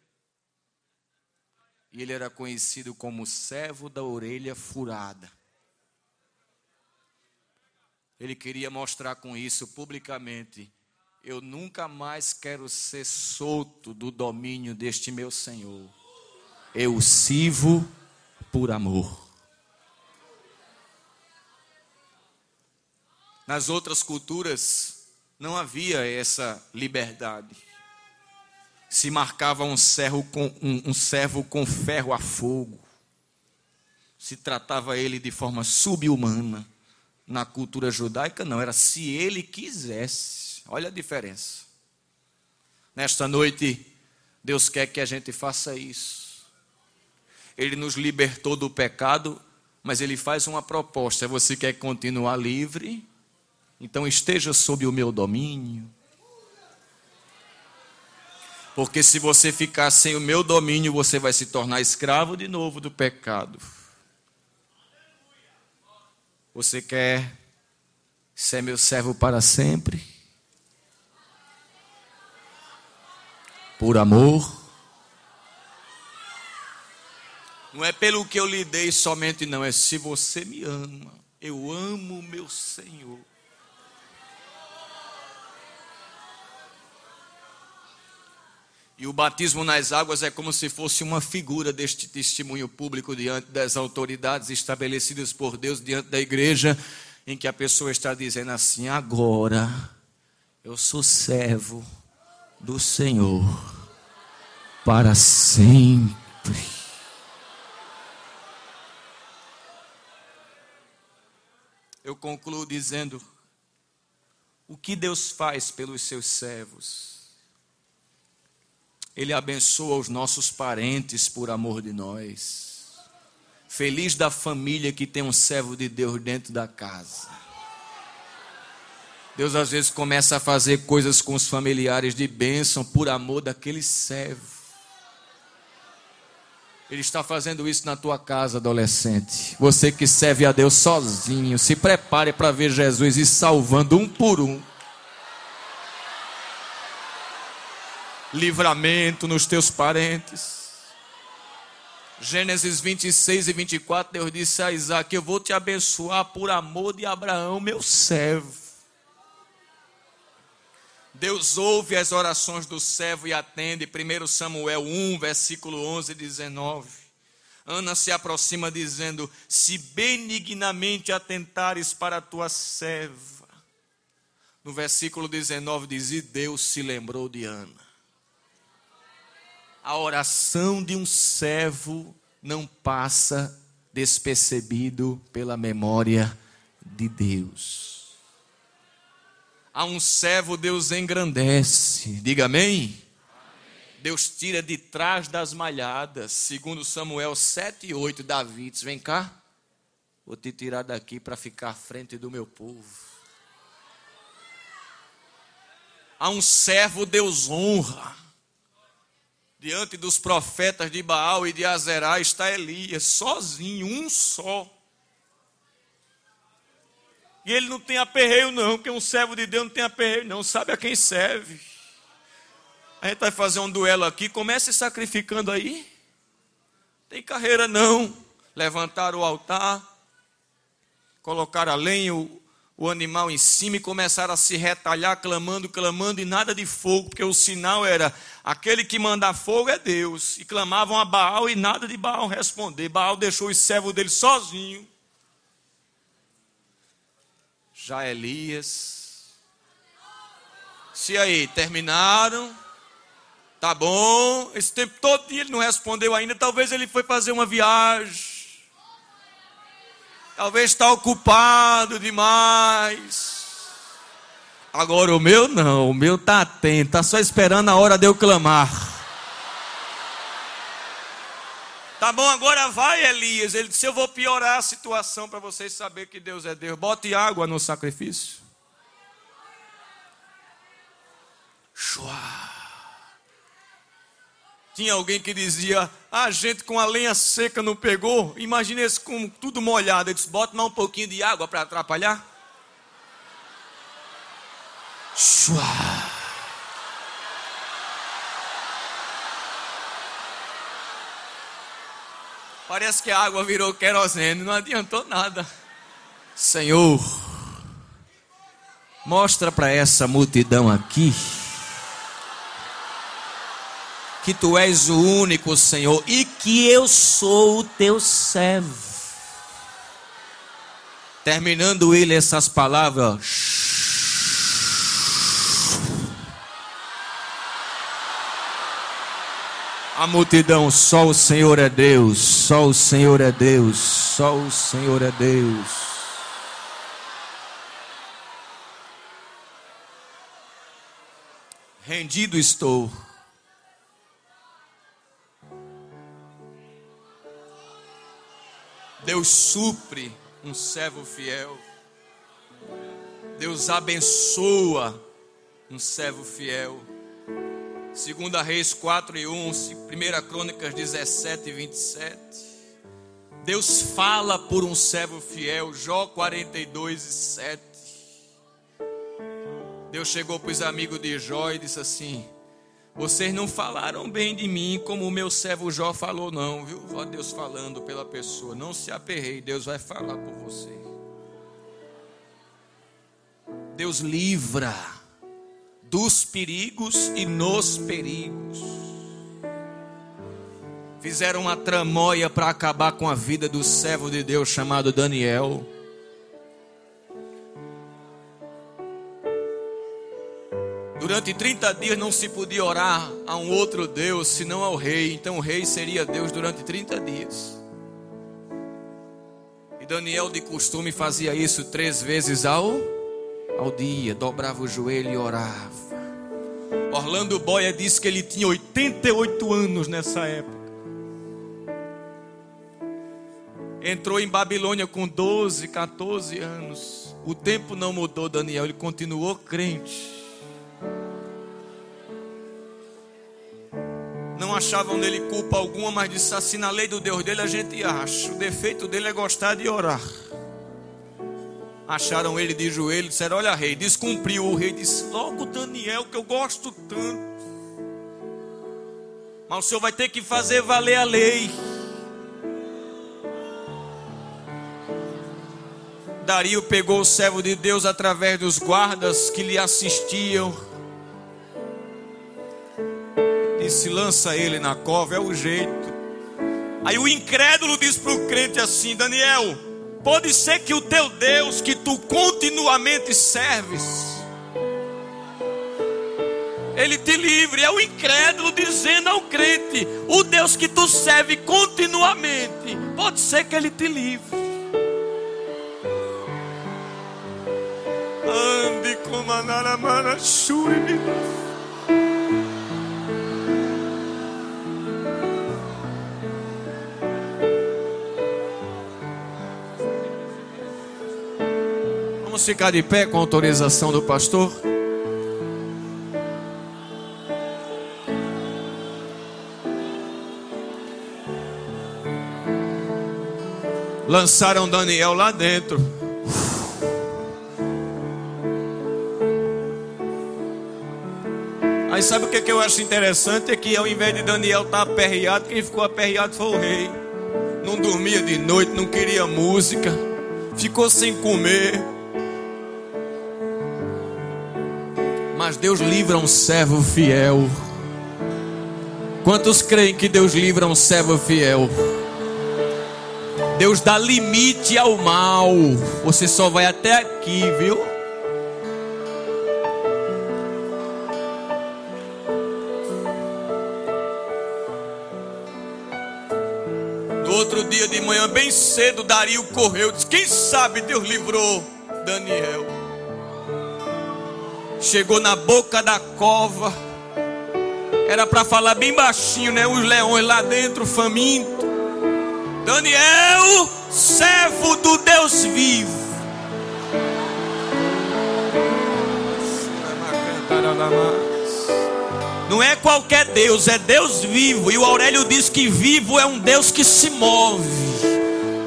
e ele era conhecido como servo da orelha furada. Ele queria mostrar com isso publicamente eu nunca mais quero ser solto do domínio deste meu Senhor. Eu sirvo por amor. Nas outras culturas não havia essa liberdade. Se marcava um servo com, um, um servo com ferro a fogo. Se tratava ele de forma subhumana. Na cultura judaica, não, era se ele quisesse. Olha a diferença. Nesta noite, Deus quer que a gente faça isso. Ele nos libertou do pecado, mas Ele faz uma proposta: você quer continuar livre? Então esteja sob o meu domínio. Porque se você ficar sem o meu domínio, você vai se tornar escravo de novo do pecado. Você quer ser meu servo para sempre? por amor. Não é pelo que eu lhe dei somente, não, é se você me ama. Eu amo meu Senhor. E o batismo nas águas é como se fosse uma figura deste testemunho público diante das autoridades estabelecidas por Deus, diante da igreja, em que a pessoa está dizendo assim: agora eu sou servo do Senhor para sempre. Eu concluo dizendo: o que Deus faz pelos seus servos? Ele abençoa os nossos parentes por amor de nós. Feliz da família que tem um servo de Deus dentro da casa. Deus às vezes começa a fazer coisas com os familiares de bênção por amor daquele servo. Ele está fazendo isso na tua casa, adolescente. Você que serve a Deus sozinho, se prepare para ver Jesus e salvando um por um. Livramento nos teus parentes. Gênesis 26 e 24, Deus disse a Isaac: Eu vou te abençoar por amor de Abraão, meu servo. Deus ouve as orações do servo e atende. 1 Samuel 1, versículo 11 e 19. Ana se aproxima dizendo: Se benignamente atentares para a tua serva. No versículo 19 diz: E Deus se lembrou de Ana a oração de um servo não passa despercebido pela memória de Deus. A um servo Deus engrandece, diga amém. Deus tira de trás das malhadas, segundo Samuel 7 e 8, Davi diz, vem cá, vou te tirar daqui para ficar à frente do meu povo. A um servo Deus honra, Diante dos profetas de Baal e de Azerá está Elias, sozinho, um só. E ele não tem aperreio, não, porque um servo de Deus não tem aperreio, não, sabe a quem serve. A gente vai fazer um duelo aqui, comece sacrificando aí. Tem carreira não. Levantar o altar, colocar a lenha, o animal em cima e começaram a se retalhar, clamando, clamando, e nada de fogo, porque o sinal era: aquele que manda fogo é Deus. E clamavam a Baal e nada de Baal responder. Baal deixou os servos dele sozinho. Já Elias. Se aí, terminaram. Tá bom. Esse tempo todo ele não respondeu ainda. Talvez ele foi fazer uma viagem Talvez está ocupado demais. Agora o meu não, o meu está atento, está só esperando a hora de eu clamar. Tá bom, agora vai, Elias. Ele disse: Eu vou piorar a situação para vocês saberem que Deus é Deus. Bote água no sacrifício. Chua. Tinha alguém que dizia: a gente com a lenha seca não pegou. Imagina esse com tudo molhado. Ele disse: bota mais um pouquinho de água para atrapalhar. Chua. Parece que a água virou querosene, não adiantou nada. Senhor, mostra para essa multidão aqui que tu és o único Senhor e que eu sou o teu servo. Terminando ele essas palavras, a multidão, só o Senhor é Deus, só o Senhor é Deus, só o Senhor é Deus. Rendido estou. Deus supre um servo fiel. Deus abençoa um servo fiel. Segunda Reis 4 e 1, 1 Crônicas 17 e 27. Deus fala por um servo fiel, Jó 42 e 7. Deus chegou para os amigos de Jó e disse assim: vocês não falaram bem de mim como o meu servo Jó falou, não, viu? Ó Deus falando pela pessoa. Não se aperreie, Deus vai falar por você. Deus livra. dos perigos e nos perigos. Fizeram uma tramóia para acabar com a vida do servo de Deus chamado Daniel. Durante 30 dias não se podia orar a um outro Deus senão ao rei. Então o rei seria Deus durante 30 dias. E Daniel, de costume, fazia isso três vezes ao, ao dia. Dobrava o joelho e orava. Orlando Boia disse que ele tinha 88 anos nessa época. Entrou em Babilônia com 12, 14 anos. O tempo não mudou, Daniel, ele continuou crente. Não achavam nele culpa alguma, mas disse assim: na lei do Deus dele a gente acha. O defeito dele é gostar de orar. Acharam ele de joelho, disseram: Olha, rei, descumpriu. O rei disse: Logo, Daniel, que eu gosto tanto. Mas o senhor vai ter que fazer valer a lei. Dario pegou o servo de Deus através dos guardas que lhe assistiam se lança ele na cova, é o jeito. Aí o incrédulo diz para o crente assim: Daniel, pode ser que o teu Deus que tu continuamente serves, ele te livre. É o incrédulo dizendo ao crente: o Deus que tu serve continuamente, pode ser que ele te livre. Ande com a naramana, shuri Vamos ficar de pé com autorização do pastor? Lançaram Daniel lá dentro. Aí sabe o que, que eu acho interessante? É que ao invés de Daniel estar tá aperreado, quem ficou aperreado foi o rei. Não dormia de noite, não queria música, ficou sem comer. Mas Deus livra um servo fiel. Quantos creem que Deus livra um servo fiel? Deus dá limite ao mal. Você só vai até aqui, viu? No outro dia de manhã, bem cedo, Dario correu. Disse: Quem sabe Deus livrou Daniel chegou na boca da cova. Era para falar bem baixinho, né? Os leões lá dentro, faminto. Daniel, servo do Deus vivo. Não é qualquer Deus, é Deus vivo. E o Aurélio diz que vivo é um Deus que se move.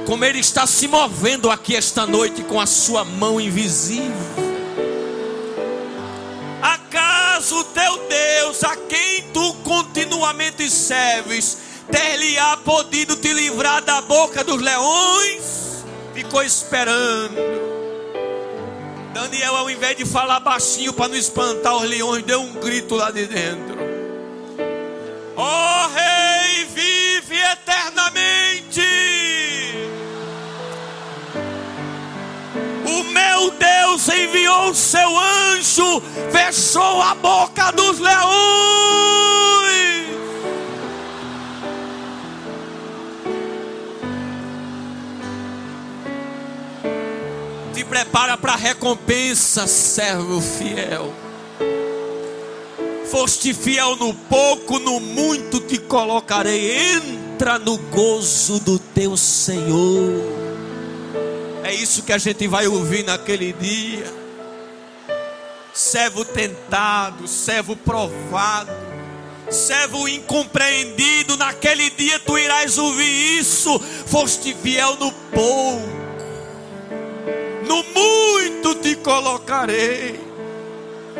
Como ele está se movendo aqui esta noite com a sua mão invisível A quem tu continuamente serves, ter-lhe-á podido te livrar da boca dos leões? Ficou esperando. Daniel, ao invés de falar baixinho para não espantar os leões, deu um grito lá de dentro. Ó oh, Rei, vive eternamente. Meu Deus enviou o seu anjo, fechou a boca dos leões. Te prepara para a recompensa, servo fiel. Foste fiel no pouco, no muito te colocarei. Entra no gozo do teu Senhor. É isso que a gente vai ouvir naquele dia. Servo tentado, servo provado, servo incompreendido, naquele dia tu irás ouvir isso. Foste fiel no pouco, no muito te colocarei.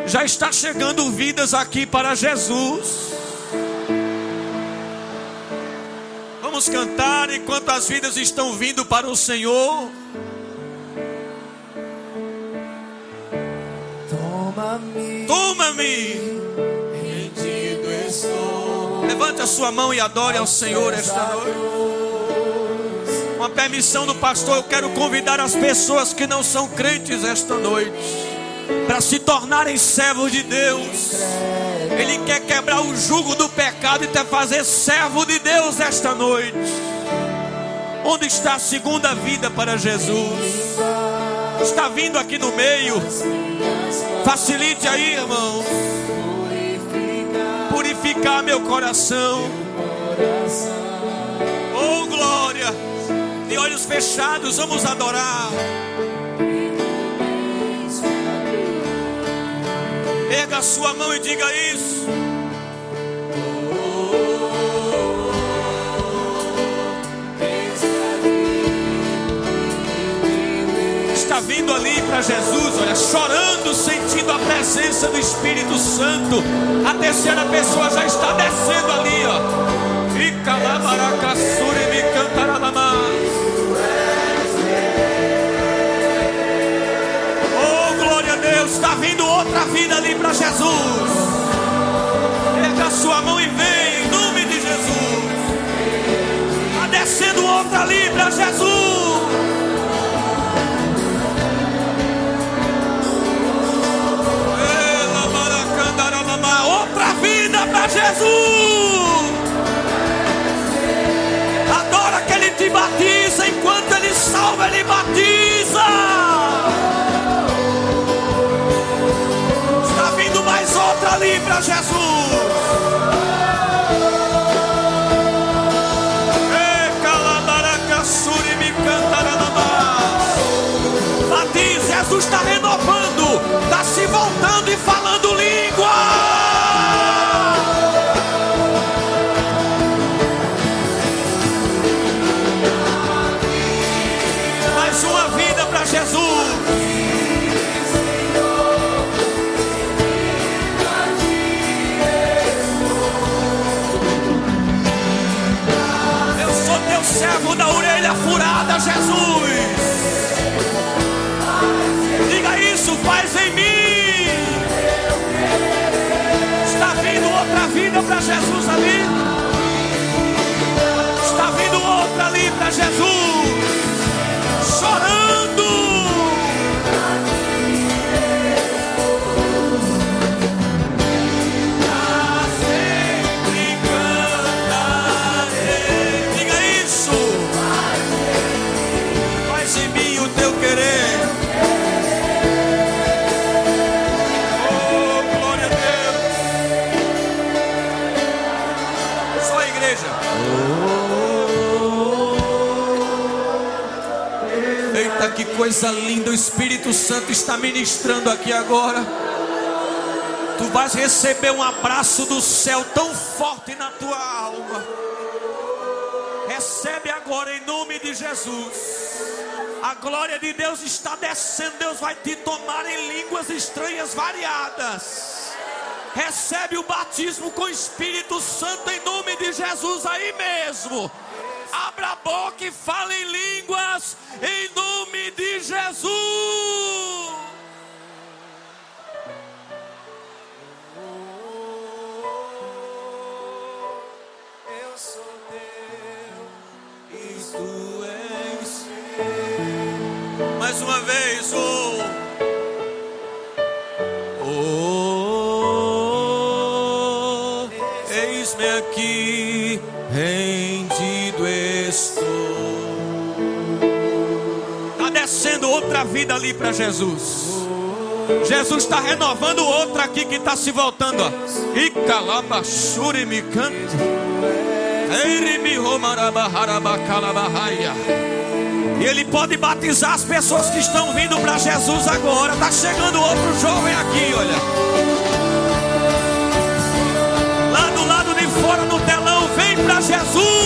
Já está chegando vidas aqui para Jesus. Vamos cantar enquanto as vidas estão vindo para o Senhor. Toma-me. rendido estou. Levante a sua mão e adore ao Senhor esta noite. Com a permissão do pastor, eu quero convidar as pessoas que não são crentes esta noite para se tornarem servos de Deus. Ele quer quebrar o jugo do pecado e te fazer servo de Deus esta noite. Onde está a segunda vida para Jesus? Está vindo aqui no meio. Facilite aí, irmão. Purificar meu coração. Oh, glória. De olhos fechados, vamos adorar. Erga a sua mão e diga isso. Vindo ali para Jesus, olha, chorando, sentindo a presença do Espírito Santo. A terceira pessoa já está descendo ali, ó. E me cantarabamá. Oh, glória a Deus, está vindo outra vida ali para Jesus. Pega a sua mão e vem, em nome de Jesus. Está descendo outra ali para Jesus. Jesus. Adora que Ele te batiza. Enquanto Ele salva, Ele batiza. Está vindo mais outra ali para Jesus. Jesus ali. Está vindo outra ali para Jesus. Espírito Santo está ministrando aqui agora. Tu vais receber um abraço do céu tão forte na tua alma. Recebe agora em nome de Jesus. A glória de Deus está descendo. Deus vai te tomar em línguas estranhas variadas. Recebe o batismo com o Espírito Santo em nome de Jesus aí mesmo. Abra a boca e fale em línguas em nome de Jesus. Sou teu tu és meu. Mais uma vez, oh. Eis-me aqui, rendido estou. Está descendo outra vida ali para Jesus. Jesus está renovando outra aqui que está se voltando. ó. E calabashuri E ele pode batizar as pessoas que estão vindo para Jesus agora. Está chegando outro jovem aqui, olha. Lá do lado de fora no telão, vem para Jesus.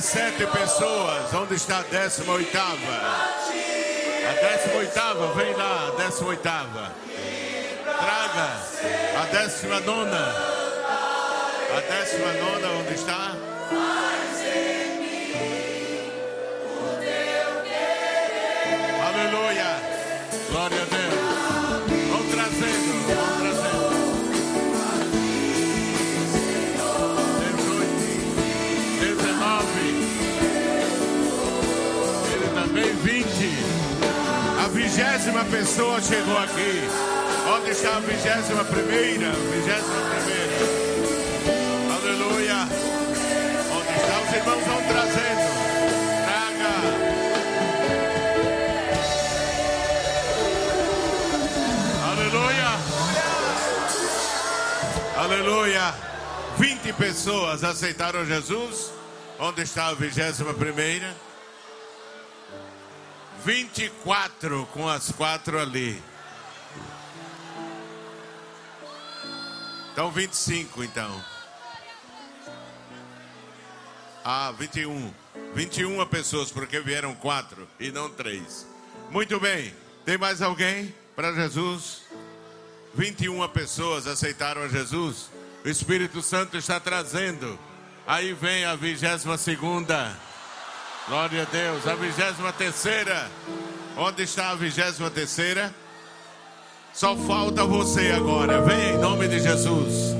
17 pessoas. Onde está a 18 oitava? A 18 oitava, vem lá, a 18 oitava. Traga a 19 nona. A 19 nona, onde está? Vigésima pessoa chegou aqui. Onde está a vigésima primeira? Vigésima primeira. Aleluia. Onde está? Os irmãos vão trazendo. Traga. Aleluia. Aleluia. 20 pessoas aceitaram Jesus. Onde está a vigésima primeira? 24 com as quatro ali. Então 25 então. Ah, 21. 21 pessoas, porque vieram quatro e não três. Muito bem. Tem mais alguém para Jesus? 21 pessoas aceitaram a Jesus. O Espírito Santo está trazendo. Aí vem a vigésima segunda. Glória a Deus. A vigésima terceira. Onde está a vigésima terceira? Só falta você agora. Vem em nome de Jesus.